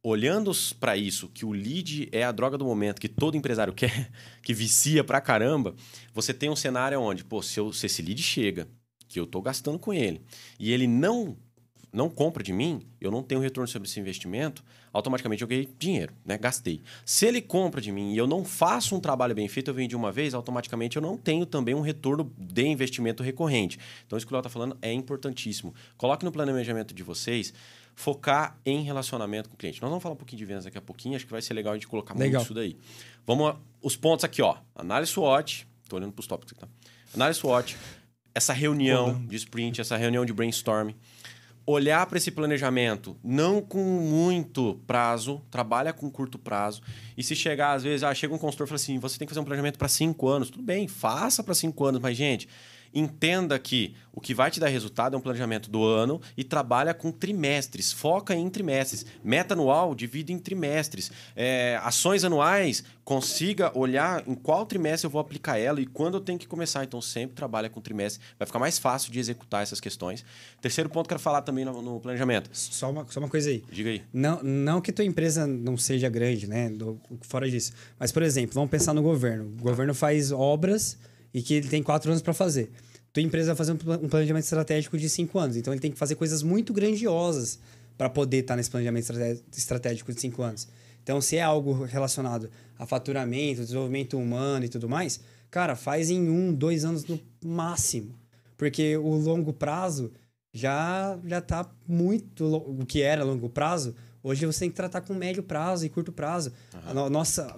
A: Olhando para isso, que o lead é a droga do momento, que todo empresário quer, que vicia pra caramba, você tem um cenário onde, pô, se, eu- se esse lead chega, que eu tô gastando com ele, e ele não não compra de mim, eu não tenho retorno sobre esse investimento, automaticamente eu ganhei dinheiro, né? Gastei. Se ele compra de mim e eu não faço um trabalho bem feito, eu vendi uma vez, automaticamente eu não tenho também um retorno de investimento recorrente. Então, isso que o Léo está falando é importantíssimo. Coloque no planejamento de vocês focar em relacionamento com o cliente. Nós vamos falar um pouquinho de vendas daqui a pouquinho, acho que vai ser legal a gente colocar
C: Legal.
A: muito isso daí. Vamos a- os pontos aqui, ó. Análise SWOT, tô olhando para os tópicos aqui, tá? Análise SWOT, essa reunião de sprint, essa reunião de brainstorming, olhar para esse planejamento não com muito prazo, trabalha com curto prazo. E se chegar, às vezes, ah, chega um consultor e fala assim: você tem que fazer um planejamento para cinco anos. Tudo bem, faça para cinco anos, mas, gente, entenda que o que vai te dar resultado é um planejamento do ano e trabalha com trimestres, foca em trimestres. Meta anual, divide em trimestres. É, ações anuais, consiga olhar em qual trimestre eu vou aplicar ela e quando eu tenho que começar. Então, sempre trabalha com trimestre. Vai ficar mais fácil de executar essas questões. Terceiro ponto que eu quero falar também no, no planejamento.
C: Só uma, só uma coisa aí.
A: Diga aí.
C: Não, não que tua empresa não seja grande, né? do- fora disso. Mas, por exemplo, vamos pensar no governo. O governo faz obras e que ele tem quatro anos para fazer. Tua empresa vai fazer um pla- planejamento estratégico de cinco anos. Então, ele tem que fazer coisas muito grandiosas para poder estar nesse planejamento estratégico de cinco anos. Então, se é algo relacionado a faturamento, desenvolvimento humano e tudo mais, cara, faz em um, dois anos no máximo. Porque o longo prazo já já tá muito o que era longo prazo hoje você tem que tratar com médio prazo e curto prazo a no- nossa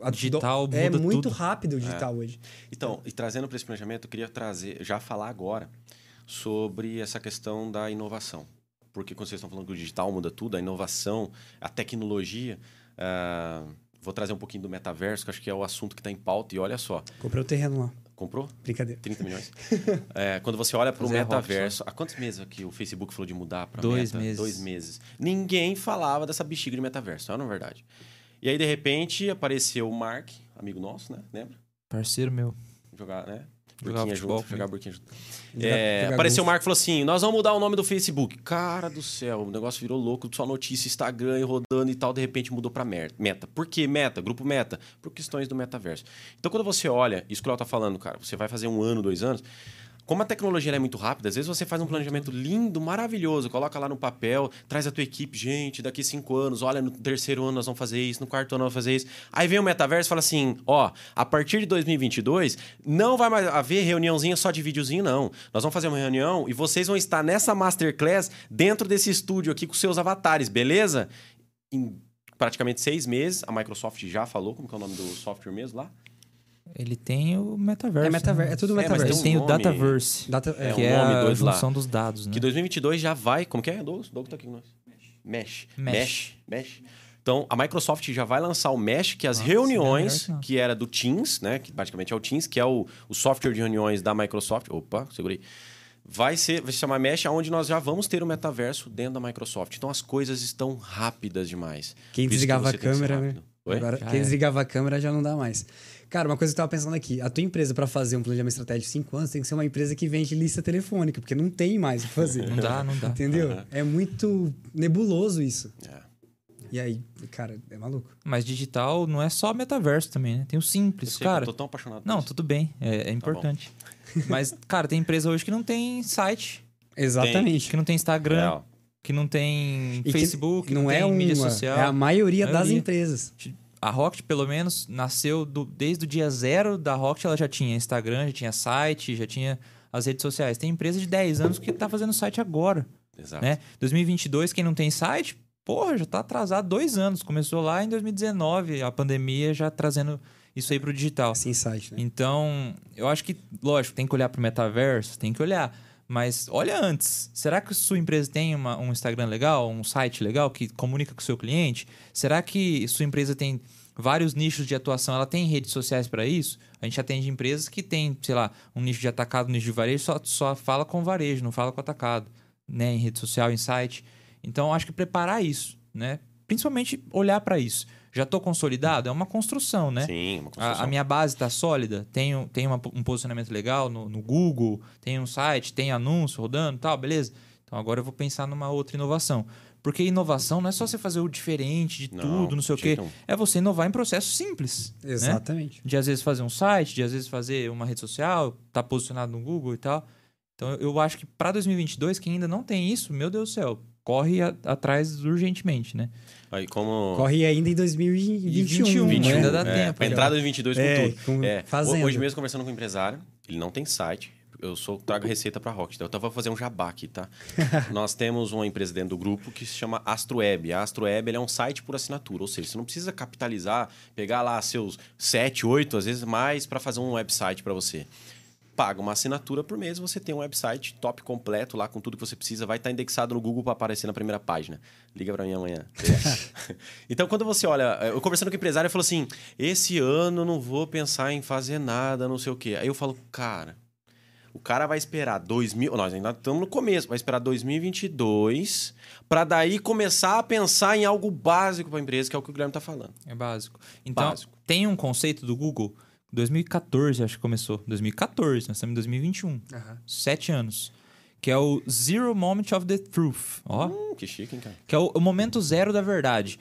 C: a,
B: Digital
C: é
B: muda
C: muito
B: tudo.
C: rápido o digital hoje
A: Então, e trazendo para esse planejamento, eu queria trazer, já falar agora sobre essa questão da inovação. Porque quando vocês estão falando que o digital muda tudo, a inovação, a tecnologia. ah, vou trazer um pouquinho do metaverso, que acho que é o assunto que está em pauta. E olha só,
C: comprei o terreno lá
A: comprou?
C: brincadeira
A: 30 milhões. É, quando você olha para o metaverso, há quantos meses que o Facebook falou de mudar para
B: Dois
A: meta?
B: meses.
A: Dois meses. Ninguém falava dessa bexiga de metaverso, não é verdade? E aí, de repente, apareceu o Mark, amigo nosso, né? Lembra?
B: Parceiro meu.
A: Jogar, né?
B: Jogava
A: burquinha
B: futebol
A: junto, burquinha junto. É, apareceu o. Marco e falou assim: nós vamos mudar o nome do Facebook. Cara do céu, o negócio virou louco, só notícia, Instagram e rodando e tal, de repente mudou pra meta. Por que meta? Grupo meta? Por questões do metaverso. Então, quando você olha, isso que o Léo tá falando, cara, você vai fazer um ano, dois anos. Como a tecnologia é muito rápida, às vezes você faz um planejamento lindo, maravilhoso, coloca lá no papel, traz a tua equipe, gente, daqui cinco anos, olha, no terceiro ano nós vamos fazer isso, no quarto ano nós vamos fazer isso. Aí vem o metaverso e fala assim, ó, a partir de 2022, não vai mais haver reuniãozinha só de videozinho, não. Nós vamos fazer uma reunião e vocês vão estar nessa masterclass dentro desse estúdio aqui com seus avatares, beleza? Em praticamente seis meses, a Microsoft já falou, como que é o nome do software mesmo lá?
B: Ele tem o metaverso.
C: É metaverso,
B: né?
C: é tudo
A: É, mas
C: metaverso.
B: Ele tem o
A: nome-
B: Dataverse,
C: Data-
A: É,
B: que
A: um
B: é
A: nome
B: a
A: doido lá.
B: dos dados, né?
A: Que 2022 já vai. Como que é, Douglas? Douglas tá aqui com nós. Mesh.
B: Mesh.
A: Mesh. Mesh. Então, a Microsoft já vai lançar o Mesh, que as
B: Nossa,
A: reuniões,
B: é que
A: era do Teams, né? Que praticamente é o Teams, que é o, o software de reuniões da Microsoft. Opa, segurei. Vai, ser, vai se chamar Mesh, onde nós já vamos ter o metaverso dentro da Microsoft. Então, as coisas estão rápidas demais.
C: Quem
A: que
C: desligava a
A: tem que ser
C: câmera, né? Agora,
B: Já
C: quem
B: é.
C: desligava a câmera já não dá mais. Cara, uma coisa que eu tava pensando aqui. A tua empresa, pra fazer um planejamento estratégico de 5 anos, tem que ser uma empresa que vende lista telefônica, porque não tem mais o que fazer.
B: Não dá, não dá.
C: Entendeu? É muito nebuloso isso.
A: É.
C: E aí, cara, é maluco.
B: Mas digital não é só metaverso também, né? Tem o
A: Eu
B: simples,
A: sei que
B: cara.
A: eu tô tão apaixonado por
B: Não,
A: isso.
B: tudo bem, é, é importante. Mas, cara, tem empresa hoje que não tem site,
C: Exatamente.
B: que não tem Instagram,
A: Real.
B: Que não tem
C: E que
B: Facebook,
C: não,
B: não,
C: é
B: tem
C: uma,
B: mídia social.
C: é a maioria, das
B: Maioria.
C: empresas.
B: A Rocket, pelo menos, nasceu do- desde o dia zero da Rocket, ela já tinha Instagram, já tinha site, já tinha as redes sociais. Tem empresa de 10 anos que tá fazendo site agora,
A: Exato.
B: né? 2022, quem não tem site, porra, já tá atrasado dois anos. Começou lá em 2019, a pandemia já trazendo isso aí pro digital.
C: Sem site, né?
B: Então, eu acho que, lógico, tem que olhar pro metaverso, tem que olhar. Mas olha antes. Será que sua empresa tem uma- um Instagram legal, um site legal que comunica com o seu cliente? Será que sua empresa tem vários nichos de atuação? Ela tem redes sociais para isso? A gente atende empresas que tem, sei lá, um nicho de atacado, um nicho de varejo, só, só fala com varejo, não fala com atacado, né? Em rede social, em site. Então, acho que preparar isso, né? Principalmente olhar para isso. Já estou consolidado? É uma construção, né?
A: Sim, uma
B: A,
A: construção.
B: a minha base está sólida, tenho, tenho uma- um posicionamento legal no, no Google, tem um site, tem anúncio rodando e tal, beleza? Então agora eu vou pensar numa outra inovação. Porque inovação não é só você fazer o diferente de
A: Não,
B: tudo, não sei o quê.
A: nenhum.
B: É você inovar em processos simples. Né?
C: Exatamente.
B: De às vezes fazer um site, de às vezes fazer uma rede social, tá posicionado no Google e tal. Então eu- eu acho que para 2022, quem ainda não tem isso, meu Deus do céu, corre a- atrás urgentemente, né?
A: Aí, como...
C: Corre ainda em 2021.
B: 21,
C: né?
B: ainda dá
A: é,
B: tempo, cara.
A: entrada de 22 com
C: É,
A: tudo.
C: com-
A: É,
C: fazendo.
A: Hoje mesmo conversando com um empresário, ele não tem site. Eu sou trago receita para Rocket. Então eu vou fazer um jabá aqui, tá? Nós temos uma empresa dentro do grupo que se chama AstroWeb. A AstroWeb ele é um site por assinatura, ou seja, você não precisa capitalizar, pegar lá seus 7, 8, às vezes mais para fazer um website para você. Paga uma assinatura por mês, você tem um website top completo lá com tudo que você precisa, vai estar indexado no Google para aparecer na primeira página. Liga para mim amanhã. então, quando você olha, eu conversando com o empresário, ele falou assim: esse ano não vou pensar em fazer nada, não sei o quê. Aí eu falo, cara, o cara vai esperar 2000, nós ainda estamos no começo, vai esperar 2022 para daí começar a pensar em algo básico para a empresa, que é o que o Guilherme está falando.
B: É básico. Então,
A: Básico.
B: tem um conceito do Google, 2014 acho que começou. 2014, nós estamos em 2021.
C: Aham.
B: Sete anos. Que é o Zero Moment of the Truth. Ó.
A: Hum, que chique, hein, cara?
B: Que é o, o momento zero da verdade.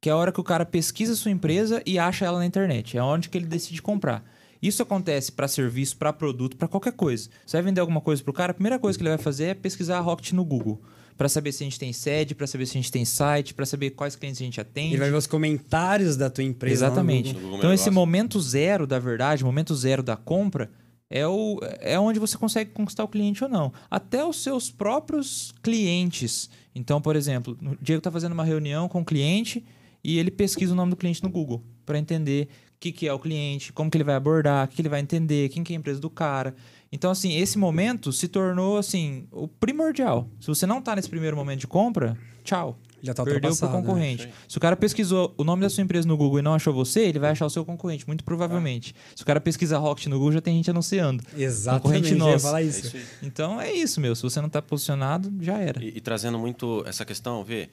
B: Que é a hora que o cara pesquisa a sua empresa e acha ela na internet. É onde que ele decide comprar. Isso acontece para serviço, para produto, para qualquer coisa. Você vai vender alguma coisa pro cara, a primeira coisa que ele vai fazer é pesquisar a Rocket no Google. Para saber se a gente tem sede, para saber se a gente tem site, para saber quais clientes a gente atende.
C: Ele vai ver os comentários da tua empresa.
B: Exatamente.
A: No
B: Então, esse momento zero da verdade, momento zero da compra, é, o, é onde você consegue conquistar o cliente ou não. Até os seus próprios clientes. Então, por exemplo, o Diego está fazendo uma reunião com o cliente e ele pesquisa o nome do cliente no Google para entender o que, que é o cliente, como que ele vai abordar, o que, que ele vai entender, quem que é a empresa do cara. Então, assim, esse momento se tornou, assim, o primordial. Se você não está nesse primeiro momento de compra, tchau.
C: Já tá
B: Perdeu pro
C: né?
B: concorrente.
A: Aí.
B: Se o cara pesquisou o nome da sua empresa no Google e não achou você, ele vai achar o seu concorrente, muito provavelmente. Se o cara pesquisa Rocket no Google, já tem gente anunciando.
C: Exatamente,
B: Concorrente nosso.
C: falar
A: É
C: isso.
B: Então é isso, meu. Se você não tá posicionado, já era.
A: E, e trazendo muito essa questão, vê,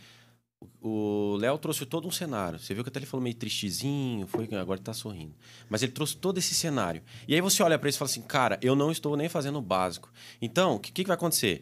A: O Léo trouxe todo um cenário. Você viu que até ele falou meio tristezinho, foi agora tá sorrindo. Mas ele trouxe todo esse cenário. E aí você olha para isso e fala assim, cara, eu não estou nem fazendo o básico. Então, o que, que vai acontecer?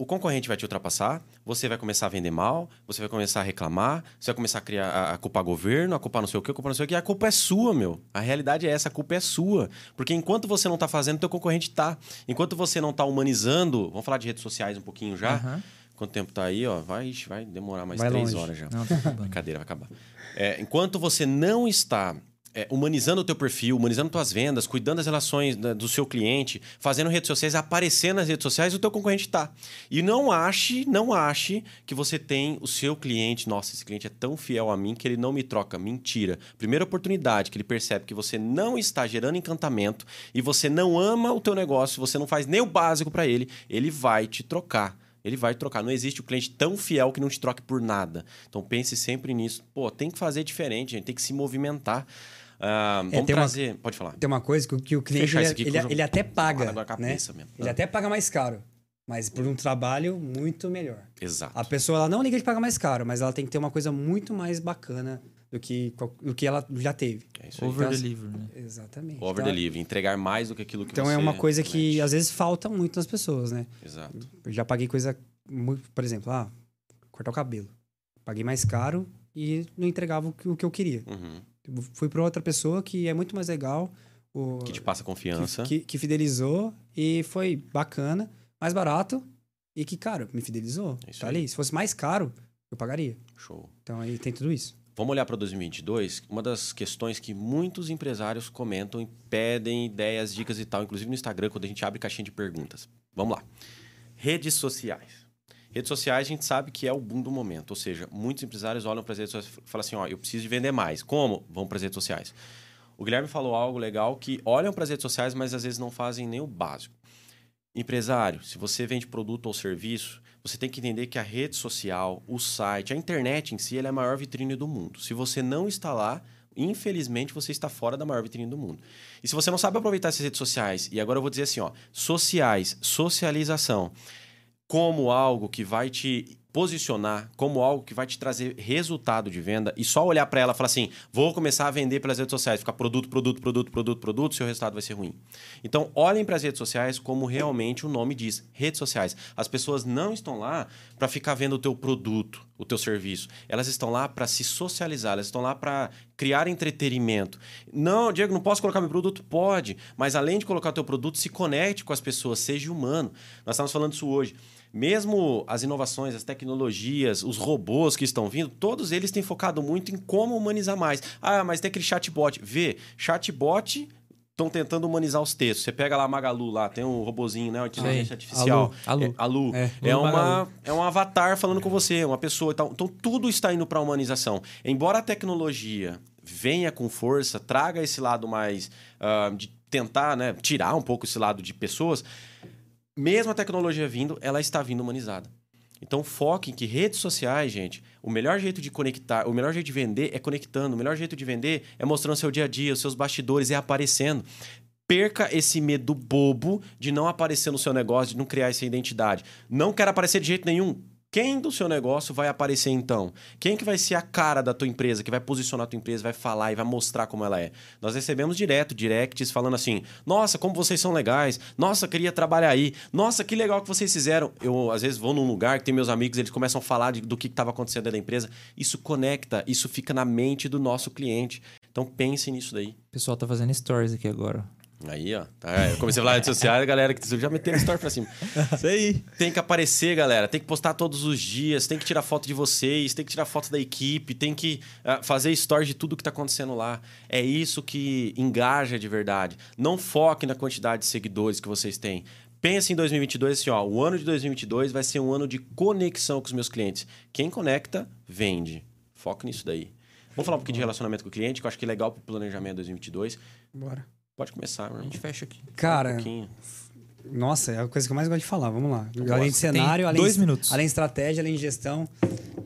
A: o concorrente vai te ultrapassar, você vai começar a vender mal, você vai começar a reclamar, você vai começar a criar a, a culpar governo, a culpar não sei o que, a culpar não sei o a culpa é sua, meu. A realidade é essa, a culpa é sua. Porque enquanto você não está fazendo, teu concorrente tá. Enquanto você não está humanizando, vamos falar de redes sociais um pouquinho já. Uhum. Quanto tempo tá aí, ó? Vai, vai demorar mais vai três longe. horas já. Não, tá Brincadeira, vai acabar. É, enquanto você não está é, humanizando o teu perfil, humanizando tuas vendas, cuidando das relações da, do seu cliente, fazendo redes sociais, aparecendo nas redes sociais, o teu concorrente está. E não ache, não ache que você tem o seu cliente, nossa, esse cliente é tão fiel a mim que ele não me troca. Mentira. Primeira oportunidade que ele percebe que você não está gerando encantamento e você não ama o teu negócio, você não faz nem o básico para ele, ele vai te trocar. Ele vai trocar. Não existe o um cliente tão fiel que não te troque por nada. Então pense sempre nisso. Pô, tem que fazer diferente, gente. Tem que se movimentar. Uh, vamos é, trazer.
C: Uma,
A: pode falar.
C: Tem uma coisa que, que o cliente ele, ele, ele, até paga. Né? Ele até paga mais caro. Mas por um trabalho muito melhor.
A: Exato.
C: A pessoa ela não liga de pagar mais caro, mas ela tem que ter uma coisa muito mais bacana do que, do que ela já teve.
B: É isso Over então, delivery, né?
C: Exatamente.
A: Over então, delivery, entregar mais do que aquilo que
C: então
A: você...
C: Então é uma coisa que às vezes falta muito nas pessoas, né?
A: Exato.
C: Eu já paguei coisa, muito, por exemplo, ah, cortar o cabelo. Paguei mais caro e não entregava o que, o que eu queria.
A: Uhum.
C: Fui para outra pessoa que é muito mais legal. O,
A: que te passa confiança.
C: Que, que, que, fidelizou e foi bacana, mais barato e que, cara, me fidelizou. É isso tá aí. ali. Se fosse mais caro, eu pagaria.
A: Show.
C: Então aí tem tudo isso.
A: Vamos olhar para 2022. Uma das questões que muitos empresários comentam e pedem ideias, dicas e tal, inclusive no Instagram, quando a gente abre caixinha de perguntas. Vamos lá. Redes sociais. Redes sociais a gente sabe que é o boom do momento, ou seja, muitos empresários olham para as redes sociais e falam assim: ó, eu preciso de vender mais. Como? Vão para as redes sociais. O Guilherme falou algo legal que olham para as redes sociais, mas às vezes não fazem nem o básico. Empresário, se você vende produto ou serviço, você tem que entender que a rede social, o site, a internet em si, é a maior vitrine do mundo. Se você não está lá, infelizmente você está fora da maior vitrine do mundo. E se você não sabe aproveitar essas redes sociais, e agora eu vou dizer assim, ó, sociais, socialização, como algo que vai te posicionar como algo que vai te trazer resultado de venda e só olhar para ela e falar assim: vou começar a vender pelas redes sociais, ficar produto, produto, produto, produto, produto, seu resultado vai ser ruim. Então, olhem para as redes sociais como realmente o nome diz: redes sociais. As pessoas não estão lá para ficar vendo o teu produto, o teu serviço. Elas estão lá para se socializar, elas estão lá para criar entretenimento. Não, Diego, não posso colocar meu produto? Pode, mas além de colocar o teu produto, se conecte com as pessoas, seja humano. Nós estamos falando isso hoje mesmo as inovações, as tecnologias, os robôs que estão vindo, todos eles têm focado muito em como humanizar mais. Ah, mas tem aquele chatbot. Vê, chatbot estão tentando humanizar os textos. Você pega lá a Magalu, lá tem um robozinho, né? Inteligência artificial.
B: Alu.
A: É, Alu. É, é, uma, é um avatar falando com você, uma pessoa. Então, então tudo está indo para a humanização. Embora a tecnologia venha com força, traga esse lado mais uh, de tentar né, tirar um pouco esse lado de pessoas, mesmo a tecnologia vindo, ela está vindo humanizada. Então foque em que redes sociais, gente, o melhor jeito de conectar, o melhor jeito de vender é conectando, o melhor jeito de vender é mostrando seu dia a dia, os seus bastidores, é aparecendo. Perca esse medo bobo de não aparecer no seu negócio, de não criar essa identidade. Não quero aparecer de jeito nenhum. Quem do seu negócio vai aparecer então? Quem que vai ser a cara da tua empresa, que vai posicionar a tua empresa, vai falar e vai mostrar como ela é? Nós recebemos direto, directs falando assim: "Nossa, como vocês são legais. Nossa, queria trabalhar aí. Nossa, que legal que vocês fizeram". Eu às vezes vou num lugar que tem meus amigos, eles começam a falar de, do que estava acontecendo dentro da empresa. Isso conecta, isso fica na mente do nosso cliente. Então pense nisso daí.
B: O pessoal tá fazendo stories aqui agora.
A: Aí, ó. Tá, eu comecei a falar de redes sociais, a galera que já meteu story pra cima.
B: Isso aí.
A: Tem que aparecer, galera. Tem que postar todos os dias. Tem que tirar foto de vocês. Tem que tirar foto da equipe. Tem que uh, fazer stories de tudo que tá acontecendo lá. É isso que engaja de verdade. Não foque na quantidade de seguidores que vocês têm. Pense em 2022 assim, ó. O ano de 2022 vai ser um ano de conexão com os meus clientes. Quem conecta, vende. Foque nisso daí. Vamos falar um pouquinho de relacionamento com o cliente, que eu acho que é legal pro planejamento 2022.
C: Bora.
A: Pode começar,
B: A gente fecha aqui.
C: Cara, um nossa, é a coisa que eu mais gosto de falar. Vamos lá. além de cenário, além
B: dois minutos.
C: além de estratégia, além de gestão.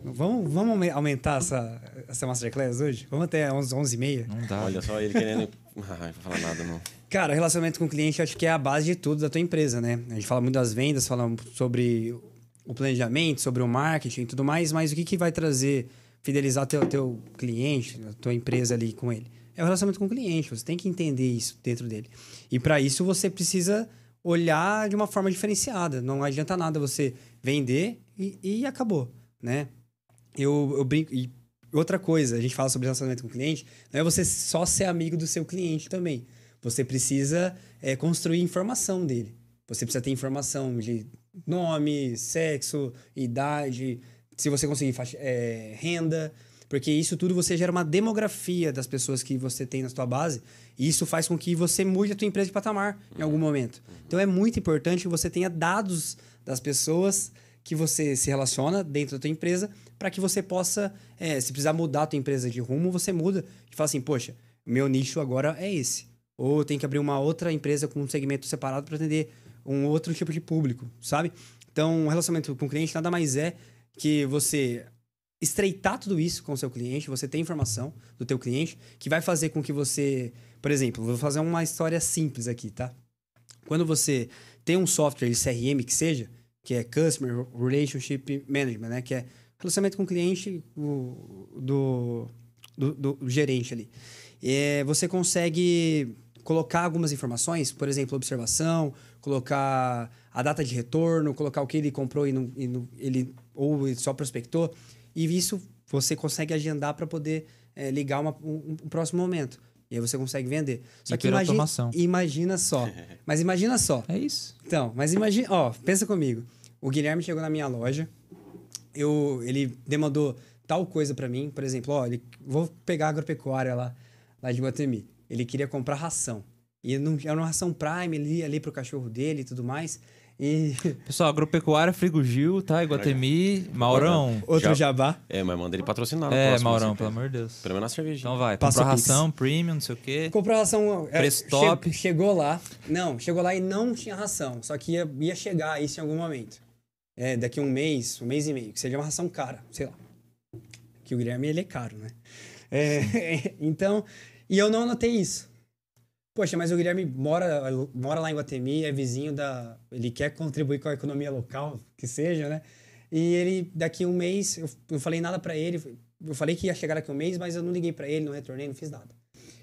C: Vamos, vamos aumentar essa, essa Masterclass hoje? Vamos até 11, 11 e meia?
A: Não dá. Olha só ele querendo... Ai, não vou falar nada, não.
C: Cara, relacionamento com o cliente acho que é a base de tudo da tua empresa, né? A gente fala muito das vendas, fala sobre o planejamento, sobre o marketing e tudo mais, mas o que, que vai trazer, fidelizar teu, teu cliente, a tua empresa ali com ele? É o relacionamento com o cliente, você tem que entender isso dentro dele. E para isso você precisa olhar de uma forma diferenciada. Não adianta nada você vender e, e acabou, né? Eu, eu brinco... E outra coisa, a gente fala sobre relacionamento com o cliente, não é você só ser amigo do seu cliente também. Você precisa é, construir informação dele. Você precisa ter informação de nome, sexo, idade, se você conseguir é, renda, porque isso tudo você gera uma demografia das pessoas que você tem na sua base e isso faz com que você mude a tua empresa de patamar em algum momento. Então é muito importante que você tenha dados das pessoas que você se relaciona dentro da tua empresa para que você possa, é, se precisar mudar a tua empresa de rumo, você muda e fala assim, poxa, meu nicho agora é esse. Ou tem que abrir uma outra empresa com um segmento separado para atender um outro tipo de público, sabe? Então, o relacionamento com o cliente nada mais é que você estreitar tudo isso com o seu cliente, você ter informação do teu cliente, que vai fazer com que você... Por exemplo, vou fazer uma história simples aqui, tá? Quando você tem um software de CRM que seja, que é Customer Relationship Management, né? Que é relacionamento com o cliente o, do, do, do, gerente ali. É, você consegue colocar algumas informações, por exemplo, observação, colocar a data de retorno, colocar o que ele comprou e, não, e não, ele ou só prospectou. E isso você consegue agendar para poder é, ligar uma, um, um, próximo momento. E aí você consegue vender. Só que imagina, imagina só. Mas imagina só.
B: É isso.
C: Então, mas imagina, ó, pensa comigo. O Guilherme chegou na minha loja, eu, ele demandou tal coisa para mim, por exemplo, ó, ele, vou pegar a agropecuária lá, lá de Guatemi. Ele queria comprar ração. E não, era uma ração Prime ali, ali pro cachorro dele e tudo mais. E...
B: Pessoal, agropecuária, Frigo Gil, tá? Iguatemi, Maurão.
C: Outro jabá.
A: É, mas manda ele patrocinar
B: É, próximo, Maurão, assim, pelo amor de Deus.
A: Pelo menos na cervejinha.
B: Então vai, comprou ração, premium, não sei o quê.
C: Comprou ração...
B: É, Preço top.
C: Che chegou lá. Não, chegou lá e não tinha ração. Só que ia, ia chegar isso em algum momento. É, daqui um mês, um mês e meio. Que seria uma ração cara, sei lá. Que o Guilherme, ele é caro, né? É, então... E eu não anotei isso. Poxa, mas o Guilherme mora, mora lá em Guatemi, é vizinho da. Ele quer contribuir com a economia local, que seja, né? E ele, daqui um mês, eu não falei nada para ele. Eu falei que ia chegar daqui um mês, mas eu não liguei para ele, não retornei, não fiz nada.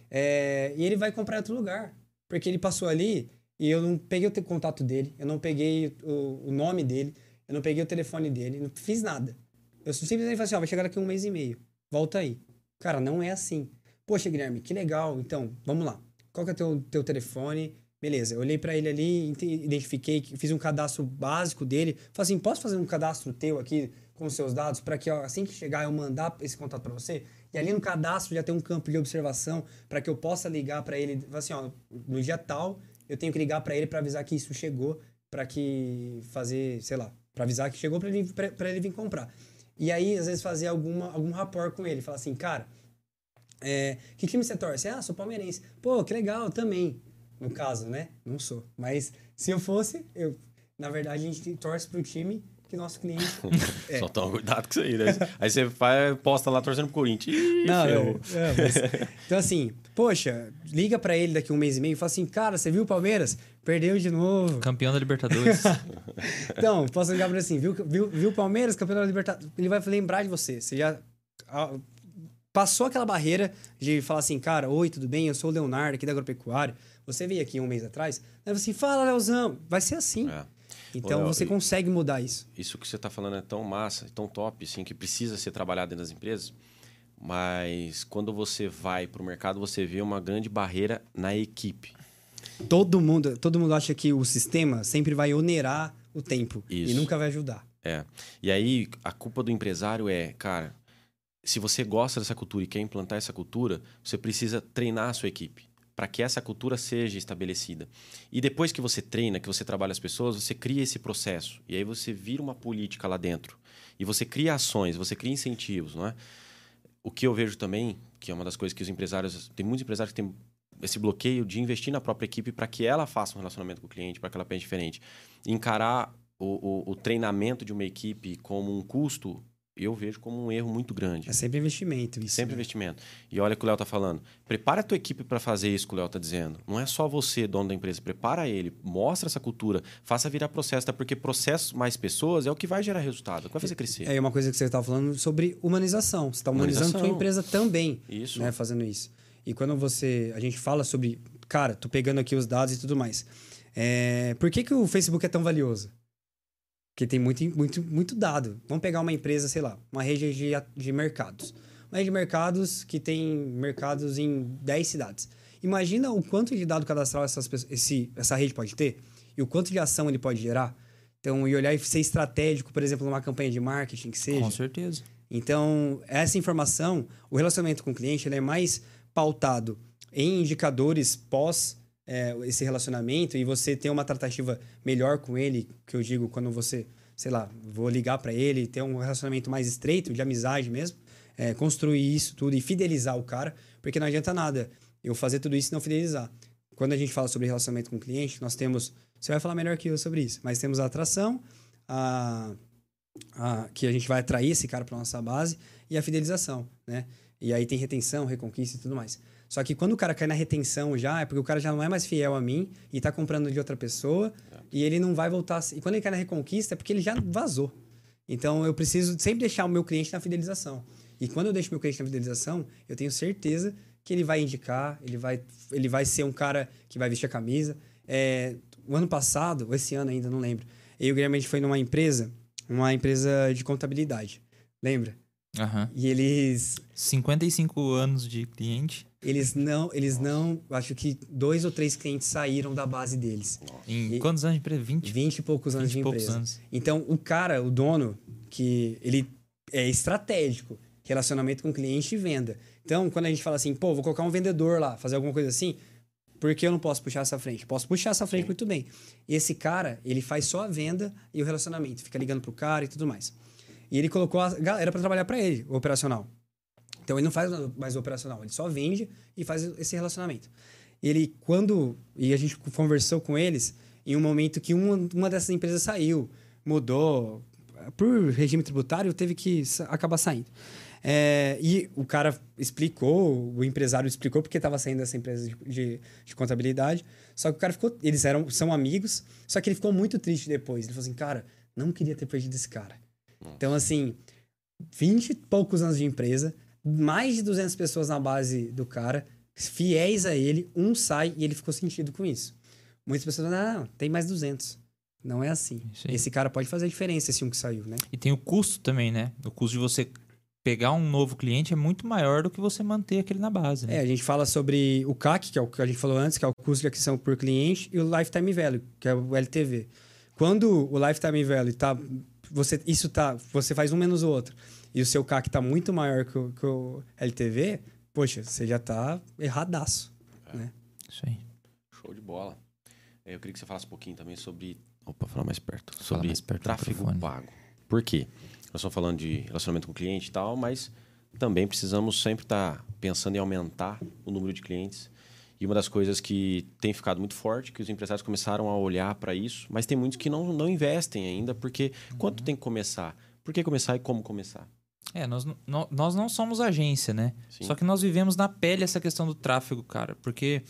C: É, e ele vai comprar em outro lugar. Porque ele passou ali e eu não peguei o contato dele, eu não peguei o, o nome dele, eu não peguei o telefone dele, não fiz nada. Eu simplesmente falei assim: ó, vai chegar daqui um mês e meio. Volta aí. Cara, não é assim. Poxa, Guilherme, que legal. Então, vamos lá qual que é teu, teu telefone? Beleza, eu olhei para ele ali, identifiquei, fiz um cadastro básico dele. Falei assim, posso fazer um cadastro teu aqui com os seus dados para que ó, assim que chegar eu mandar esse contato para você? E ali no cadastro já tem um campo de observação para que eu possa ligar para ele, assim, ó, no dia tal, eu tenho que ligar para ele para avisar que isso chegou, para que fazer, sei lá, para avisar que chegou para ele, ele vir comprar. E aí, às vezes, fazer alguma, algum rapport com ele. Falar assim, cara, é, que time você torce? Ah, sou palmeirense. Pô, que legal, também. No caso, né? Não sou. Mas se eu fosse, eu, na verdade, a gente torce pro time que nosso cliente.
A: é. Só toma cuidado com isso aí, né? aí você vai, posta lá torcendo pro Corinthians. Ih,
C: Não, eu, é, mas, então, assim, poxa, liga para ele daqui um mês e meio e fala assim: cara, você viu o Palmeiras? Perdeu de novo.
B: Campeão da Libertadores.
C: então, posso ligar pra ele assim: viu, viu, viu o Palmeiras, campeão da Libertadores? Ele vai lembrar de você. Você já passou aquela barreira de falar assim, cara, oi, tudo bem? Eu sou o Leonardo aqui da Agropecuária. Você veio aqui um mês atrás, aí você assim, fala, Leozão, vai ser assim. É. Então Ô, você consegue mudar isso.
A: Isso que você está falando é tão massa, tão top, assim, que precisa ser trabalhado dentro das empresas. Mas quando você vai para o mercado, você vê uma grande barreira na equipe.
C: Todo mundo, todo mundo acha que o sistema sempre vai onerar o tempo isso. e nunca vai ajudar.
A: É. E aí a culpa do empresário é, cara, se você gosta dessa cultura e quer implantar essa cultura, você precisa treinar a sua equipe para que essa cultura seja estabelecida. E depois que você treina, que você trabalha as pessoas, você cria esse processo. E aí você vira uma política lá dentro. E você cria ações, você cria incentivos, não é? O que eu vejo também, que é uma das coisas que os empresários... Tem muitos empresários que têm esse bloqueio de investir na própria equipe para que ela faça um relacionamento com o cliente, para que ela pense diferente. Encarar o, o, o treinamento de uma equipe como um custo eu vejo como um erro muito grande.
C: É sempre investimento isso.
A: Sempre
C: né?
A: investimento. E olha o que o Léo tá falando. Prepara a tua equipe para fazer isso que o Léo tá dizendo. Não é só você, dono da empresa. Prepara ele, mostra essa cultura, faça virar processo, tá? porque processo mais pessoas é o que vai gerar resultado, é o que vai fazer crescer.
C: É uma coisa que você estava falando sobre humanização. Você está humanizando a sua empresa também,
A: Isso.
C: né, fazendo isso. E quando você, a gente fala sobre, cara, tô pegando aqui os dados e tudo mais. É, por que, que o Facebook é tão valioso? Porque tem muito, muito, muito dado. Vamos pegar uma empresa, sei lá, uma rede de, de mercados. Uma rede de mercados que tem mercados em 10 cidades. Imagina o quanto de dado cadastral essas, esse, essa rede pode ter e o quanto de ação ele pode gerar. Então, e olhar e ser estratégico, por exemplo, numa campanha de marketing que seja.
B: Com certeza.
C: Então, essa informação, o relacionamento com o cliente, ele é mais pautado em indicadores pós é, esse relacionamento e você ter uma tratativa melhor com ele, que eu digo quando você, sei lá, vou ligar para ele, ter um relacionamento mais estreito, de amizade mesmo, é, construir isso tudo e fidelizar o cara, porque não adianta nada eu fazer tudo isso e não fidelizar. Quando a gente fala sobre relacionamento com o cliente, nós temos, você vai falar melhor que eu sobre isso, mas temos a atração, a a- que a gente vai atrair esse cara para nossa base e a fidelização, né? E aí tem retenção, reconquista e tudo mais. Só que quando o cara cai na retenção já, é porque o cara já não é mais fiel a mim e tá comprando de outra pessoa e ele não vai voltar. E quando ele cai na reconquista é porque ele já vazou. Então eu preciso sempre deixar o meu cliente na fidelização. E quando eu deixo meu cliente na fidelização, eu tenho certeza que ele vai indicar, ele vai, ele vai ser um cara que vai vestir a camisa. É, o ano passado, ou esse ano ainda, não lembro, eu e o Guilherme a gente foi numa empresa, uma empresa de contabilidade. Lembra?
B: Aham.
C: E eles
B: 55 anos de cliente
C: eles não, eles não, acho que dois ou três clientes saíram da base deles.
B: em
C: E-
B: quantos anos de empresa? 20?
C: 20 e poucos anos
B: 20
C: de empresa.
B: anos.
C: Então, o cara, o dono, que ele é estratégico, relacionamento com cliente e venda. Então, quando a gente fala assim, pô, vou colocar um vendedor lá, fazer alguma coisa assim, por que eu não posso puxar essa frente? Posso puxar essa frente muito bem. Esse cara, ele faz só a venda e o relacionamento, fica ligando pro cara e tudo mais. E ele colocou a galera para trabalhar para ele, o operacional. Então ele não faz mais operacional, ele só vende e faz esse relacionamento. Ele, quando. E a gente conversou com eles em um momento que uma, uma dessas empresas saiu, mudou. Por regime tributário, teve que acabar saindo. É, e o cara explicou, o empresário explicou porque estava saindo dessa empresa de, de, de contabilidade. Só que o cara ficou. Eles eram, são amigos, só que ele ficou muito triste depois. Ele falou assim: cara, não queria ter perdido esse cara. Então, assim, 20 e poucos anos de empresa, mais de 200 pessoas na base do cara, fiéis a ele, um sai e ele ficou sentido com isso. Muitas pessoas falam, não, não, tem mais 200. Não é assim. Esse cara pode fazer a diferença, esse um que saiu, né?
B: E tem o custo também, né? O custo de você pegar um novo cliente é muito maior do que você manter aquele na base. Né?
C: É, a gente fala sobre o CAC, que é o que a gente falou antes, que é o custo de aquisição por cliente, e o Lifetime Value, que é o LTV. Quando o Lifetime Value tá. Você, isso tá. Você faz um menos o outro. E o seu CAC tá muito maior que o, que o LTV, poxa, você já tá erradaço. Né?
B: Isso aí.
A: Show de bola. É, Eu queria que você falasse um pouquinho também sobre. Opa, falar mais perto. Sobre
B: mais perto
A: tráfego pago. Por quê? Nós estamos falando de relacionamento com o cliente e tal, mas também precisamos sempre estar pensando em aumentar o número de clientes. E uma das coisas que tem ficado muito forte, que os empresários começaram a olhar para isso, mas tem muitos que não, não investem ainda, porque
B: Uhum.
A: quanto tem que começar? Por que começar e como começar?
B: É, nós, n- nó- nós não somos agência, né?
A: Sim.
B: Só que nós vivemos na pele essa questão do tráfego, cara. Porque,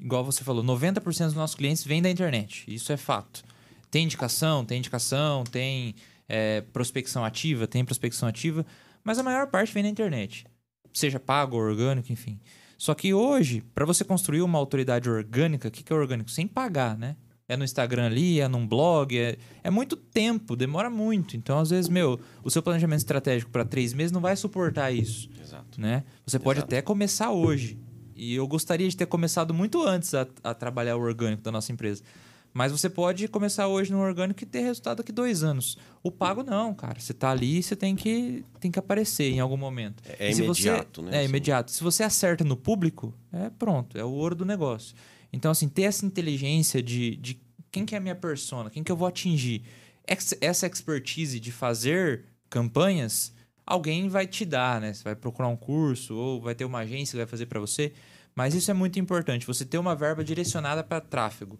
B: igual você falou, 90% dos nossos clientes vêm da internet. Isso é fato. Tem indicação, tem indicação, tem é, prospecção ativa, tem prospecção ativa, mas a maior parte vem da internet. Seja pago ou orgânico, enfim. Só que hoje, para você construir uma autoridade orgânica, o que, que é orgânico? Sem pagar, né? É no Instagram ali, é num blog, é, é muito tempo, demora muito. Então, às vezes, meu, o seu planejamento estratégico para três meses não vai suportar isso
A: Exato.
B: né? Você pode
A: Exato.
B: até começar hoje. E eu gostaria de ter começado muito antes a, a trabalhar o orgânico da nossa empresa. Mas você pode começar hoje no orgânico e ter resultado daqui dois anos. O pago não, cara. Você tá ali e você tem que, tem que aparecer em algum momento.
A: É- é
B: se você-
A: imediato, né?
B: É
A: Assim.
B: imediato. Se você acerta no público, é pronto, é o ouro do negócio. Então, assim, ter essa inteligência de, de quem que é a minha persona, quem que eu vou atingir, essa expertise de fazer campanhas, alguém vai te dar, né? Você vai procurar um curso ou vai ter uma agência que vai fazer para você. Mas isso é muito importante, você ter uma verba direcionada para tráfego.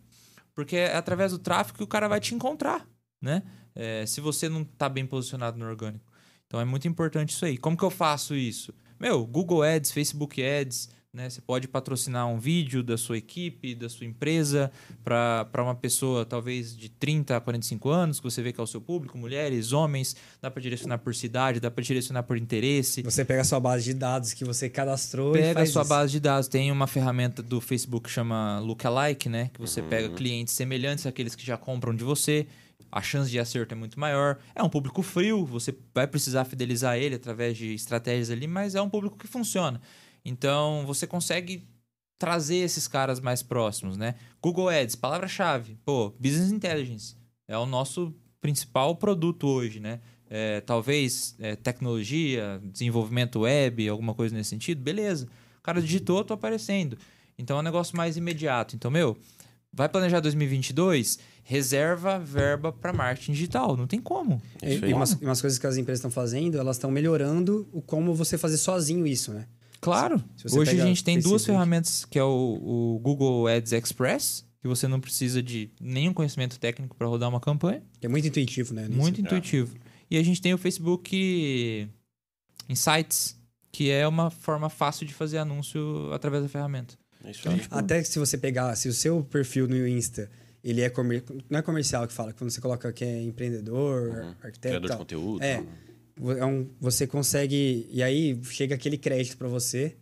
B: Porque é através do tráfego que o cara vai te encontrar, né? É, se você não está bem posicionado no orgânico. Então é muito importante isso aí. Como que eu faço isso? Meu, Google Ads, Facebook Ads, né? Você pode patrocinar um vídeo da sua equipe, da sua empresa, para uma pessoa talvez de 30 a 45 anos, que você vê que é o seu público, mulheres, homens, dá para direcionar por cidade, dá para direcionar por interesse.
C: Você pega a sua base de dados que você cadastrou
B: pega
C: e faz
B: a sua
C: isso.
B: base de dados. Tem uma ferramenta do Facebook que chama Lookalike, né? Que você pega clientes semelhantes àqueles que já compram de você. A chance de acerto é muito maior. É um público frio, você vai precisar fidelizar ele através de estratégias ali, mas é um público que funciona. Então, você consegue trazer esses caras mais próximos, né? Google Ads, palavra-chave. Pô, Business Intelligence é o nosso principal produto hoje, né? É, talvez é, tecnologia, desenvolvimento web, alguma coisa nesse sentido, beleza. O cara digitou, tô aparecendo. Então é um negócio mais imediato. Então, meu, vai planejar 2022, reserva verba para marketing digital. Não tem como.
A: É
C: E,
A: aí.
C: e umas, e umas coisas que as empresas estão fazendo, elas estão melhorando o como você fazer sozinho isso, né?
B: Claro. Hoje a gente tem duas ferramentas, que é o, o Google Ads Express, que você não precisa de nenhum conhecimento técnico para rodar uma campanha.
C: Que é muito intuitivo, né? nisso.
B: Muito intuitivo. E a gente tem o Facebook Insights, que é uma forma fácil de fazer anúncio através da ferramenta.
A: É isso aí.
C: Até que se você pegar, se o seu perfil no Insta, ele é comer... não é comercial que fala, quando você coloca que é empreendedor, arquiteto, e
A: Criador de
C: tal.
A: conteúdo.
C: É. Vo- é um- você consegue e aí chega aquele crédito pra você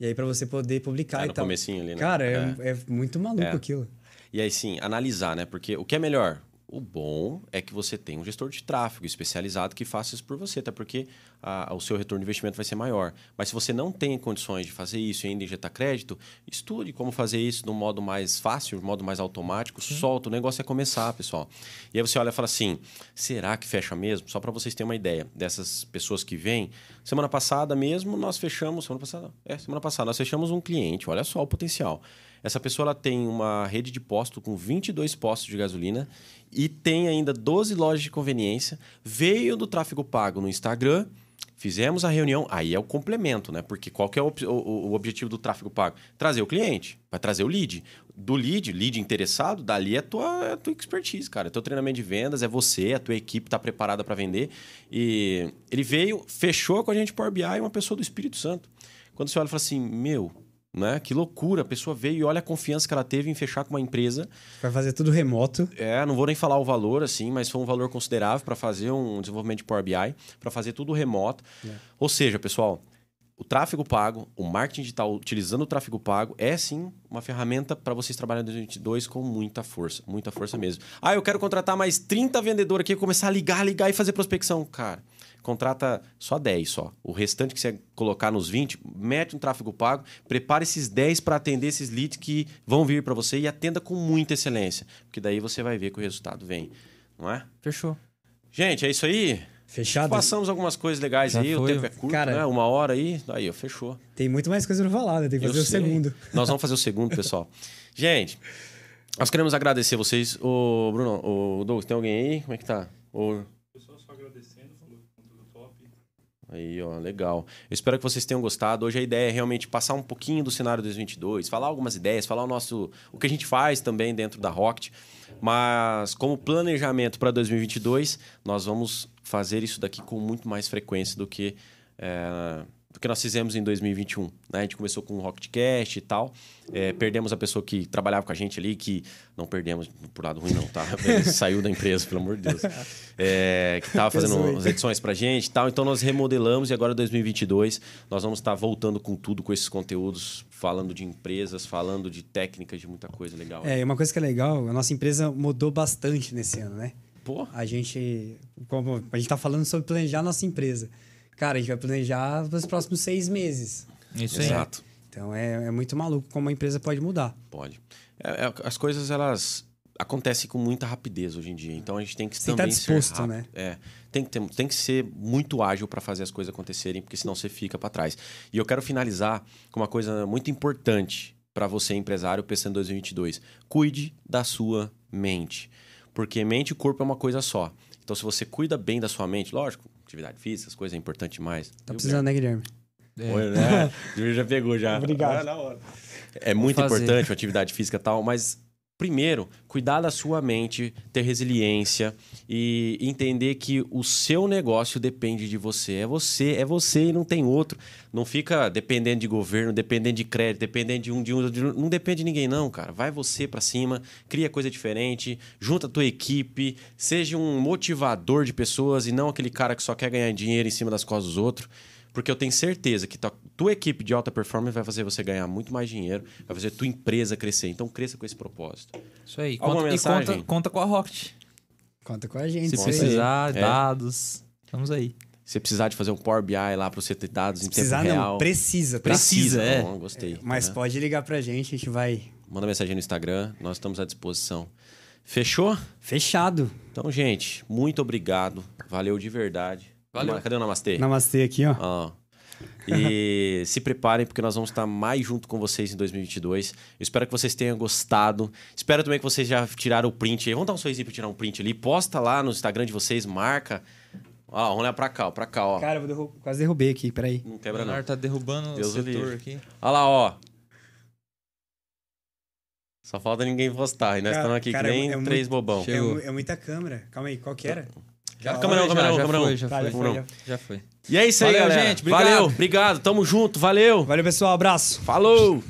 C: e aí pra você poder publicar
A: É,
C: e
A: no
C: tal.
A: comecinho ali, né?
C: Cara, é,
A: É.
C: é muito maluco
A: É.
C: aquilo.
A: E aí sim, analisar, né? Porque o que é melhor? O bom é que você tem um gestor de tráfego especializado que faça isso por você, até porque a- o seu retorno de investimento vai ser maior. Mas se você não tem condições de fazer isso e ainda injetar crédito, estude como fazer isso de um modo mais fácil, de um modo mais automático, solta. O negócio é começar, pessoal. E aí você olha e fala assim: será que fecha mesmo? Só para vocês terem uma ideia dessas pessoas que vêm. Semana passada mesmo, nós fechamos. Semana passada? É, semana passada, nós fechamos um cliente. Olha só o potencial. Essa pessoa ela tem uma rede de posto com 22 postos de gasolina e tem ainda 12 lojas de conveniência. Veio do tráfego pago no Instagram, fizemos a reunião. Aí é o complemento, né? Porque qual que é o, o- o objetivo do tráfego pago? Trazer o cliente, vai trazer o lead. Do lead, lead interessado, dali é a tua, é tua expertise, cara. É teu treinamento de vendas, é você, a tua equipe está preparada para vender. E ele veio, fechou com a gente Power BI, uma pessoa do Espírito Santo. Quando você olha e fala assim, meu, né? Que loucura, a pessoa veio e olha a confiança que ela teve em fechar com uma empresa.
C: Vai fazer tudo remoto.
A: É, não vou nem falar o valor assim, mas foi um valor considerável para fazer um desenvolvimento de Power BI, para fazer tudo remoto. Ou seja, pessoal, o tráfego pago, o marketing digital utilizando o tráfego pago é sim uma ferramenta para vocês trabalharem em 2022 com muita força, muita força mesmo. Ah, eu quero contratar mais 30 vendedores aqui, começar a ligar, ligar e fazer prospecção. Cara, contrata só 10 só. O restante que você colocar nos 20, mete um tráfego pago, prepara esses 10 para atender esses leads que vão vir para você e atenda com muita excelência, porque daí você vai ver que o resultado vem, não é?
B: Fechou.
A: Gente, é isso aí.
C: Fechado.
A: Passamos algumas coisas legais
B: Já
A: aí, o
B: foi.
A: tempo é curto,
C: Cara-
A: né? Uma hora aí, aí, ó, fechou.
C: Tem muito mais coisa pra falar, né? Tem que
A: Eu
C: fazer o
A: sei.
C: segundo.
A: Nós vamos fazer o segundo, pessoal. Gente, nós queremos agradecer vocês. Ô, Bruno, ô, Douglas, tem alguém aí? Como é que tá? Ô,
D: Pessoal só agradecendo, falou que conteúdo top.
A: Aí, ó, legal. Eu espero que vocês tenham gostado. Hoje a ideia é realmente passar um pouquinho do cenário 2022, falar algumas ideias, falar o nosso o que a gente faz também dentro da Rocket. Mas como planejamento para 2022, nós vamos fazer isso daqui com muito mais frequência do que é, do que nós fizemos em 2021. Né? A gente começou com o Rocketcast e tal. É, perdemos a pessoa que trabalhava com a gente ali, que não perdemos por lado ruim, não, tá? Ele saiu da empresa, pelo amor de Deus. É, que estava fazendo as edições pra gente e tal. Então nós remodelamos e agora 2022 nós vamos estar voltando com tudo com esses conteúdos, falando de empresas, falando de técnicas, de muita coisa legal.
C: É, e uma coisa que é legal, a nossa empresa mudou bastante nesse ano, né?
A: Pô,
C: A gente, como a gente tá falando sobre planejar a nossa empresa. Cara, a gente vai planejar para os próximos seis meses.
B: Isso aí.
A: exato.
C: Então é, é muito maluco como a empresa pode mudar.
A: Pode. É, é, as coisas, elas acontecem com muita rapidez hoje em dia. Então a gente tem que
C: Você
A: também
C: tá
A: ser
C: disposto,
A: rápido.
C: né?
A: É, tem que, ter, tem que ser muito ágil para fazer as coisas acontecerem, porque senão você fica para trás. E eu quero finalizar com uma coisa muito importante para você, empresário, pensando em 2022. Cuide da sua mente. Porque mente e corpo é uma coisa só. Então, se você cuida bem da sua mente, lógico, atividade física, as coisas é importante demais.
C: Tá precisando, né, Guilherme?
B: É.
A: Oi, né? Já pegou já.
C: Obrigado.
A: Ah, na hora. É muito
B: fazer.
A: importante a atividade física e tal, mas primeiro, cuidar da sua mente, ter resiliência e entender que o seu negócio depende de você. É você, é você e não tem outro. Não fica dependendo de governo, dependendo de crédito, dependendo de um, de um, de um não depende de ninguém não, cara. Vai você para cima, cria coisa diferente, junta a tua equipe, seja um motivador de pessoas e não aquele cara que só quer ganhar dinheiro em cima das costas dos outros. Porque eu tenho certeza que tua, tua equipe de alta performance vai fazer você ganhar muito mais dinheiro, vai fazer tua empresa crescer. Então cresça com esse propósito.
B: Isso aí.
A: Alguma
B: Conta, e
A: mensagem?
B: conta, conta com a Rocket.
C: Conta com a gente.
B: Se precisar,
A: É.
B: dados, estamos aí.
A: Se precisar de fazer um Power BI lá para você ter dados em
C: Precisar
A: tempo
C: não,
A: real.
C: precisa, tá?
B: Precisa, é.
A: Bom, gostei.
C: Mas
A: né?
C: pode ligar pra gente, a gente vai...
A: Manda mensagem no Instagram, nós estamos à disposição. Fechou?
C: Fechado.
A: Então, gente, muito obrigado. Valeu de verdade.
B: Valeu.
A: Cadê o Namastê?
C: Namastê aqui, ó.
A: Ó. E se preparem, porque nós vamos estar mais junto com vocês em 2022. Eu espero que vocês tenham gostado. Espero também que vocês já tiraram o print aí. Vamos dar um sorrisinho pra tirar um print ali. Posta lá no Instagram de vocês, marca. Ó, vamos olhar pra cá, ó, pra cá, ó.
C: Cara, eu vou derru- quase derrubei aqui, peraí.
A: Não
B: O
A: quebra não.
B: Leonardo tá derrubando
A: Deus
B: o
A: o
B: setor
A: livre.
B: aqui.
A: Olha lá, ó. Só falta ninguém postar. E nós
C: Cara,
A: estamos aqui
C: cara,
A: que nem
C: é muito-
A: três bobão.
C: É, é muita câmera. Calma aí, qual que era?
B: Já
A: Câmera não,
B: foi,
A: câmera não,
B: já,
A: câmera
B: já foi, já
C: Tá,
B: foi.
C: já foi, já
B: Já foi.
A: E é isso aí,
B: Valeu,
A: galera.
B: gente. Obrigado.
A: Valeu, obrigado. Tamo junto. Valeu.
C: Valeu, pessoal. Abraço.
A: Falou.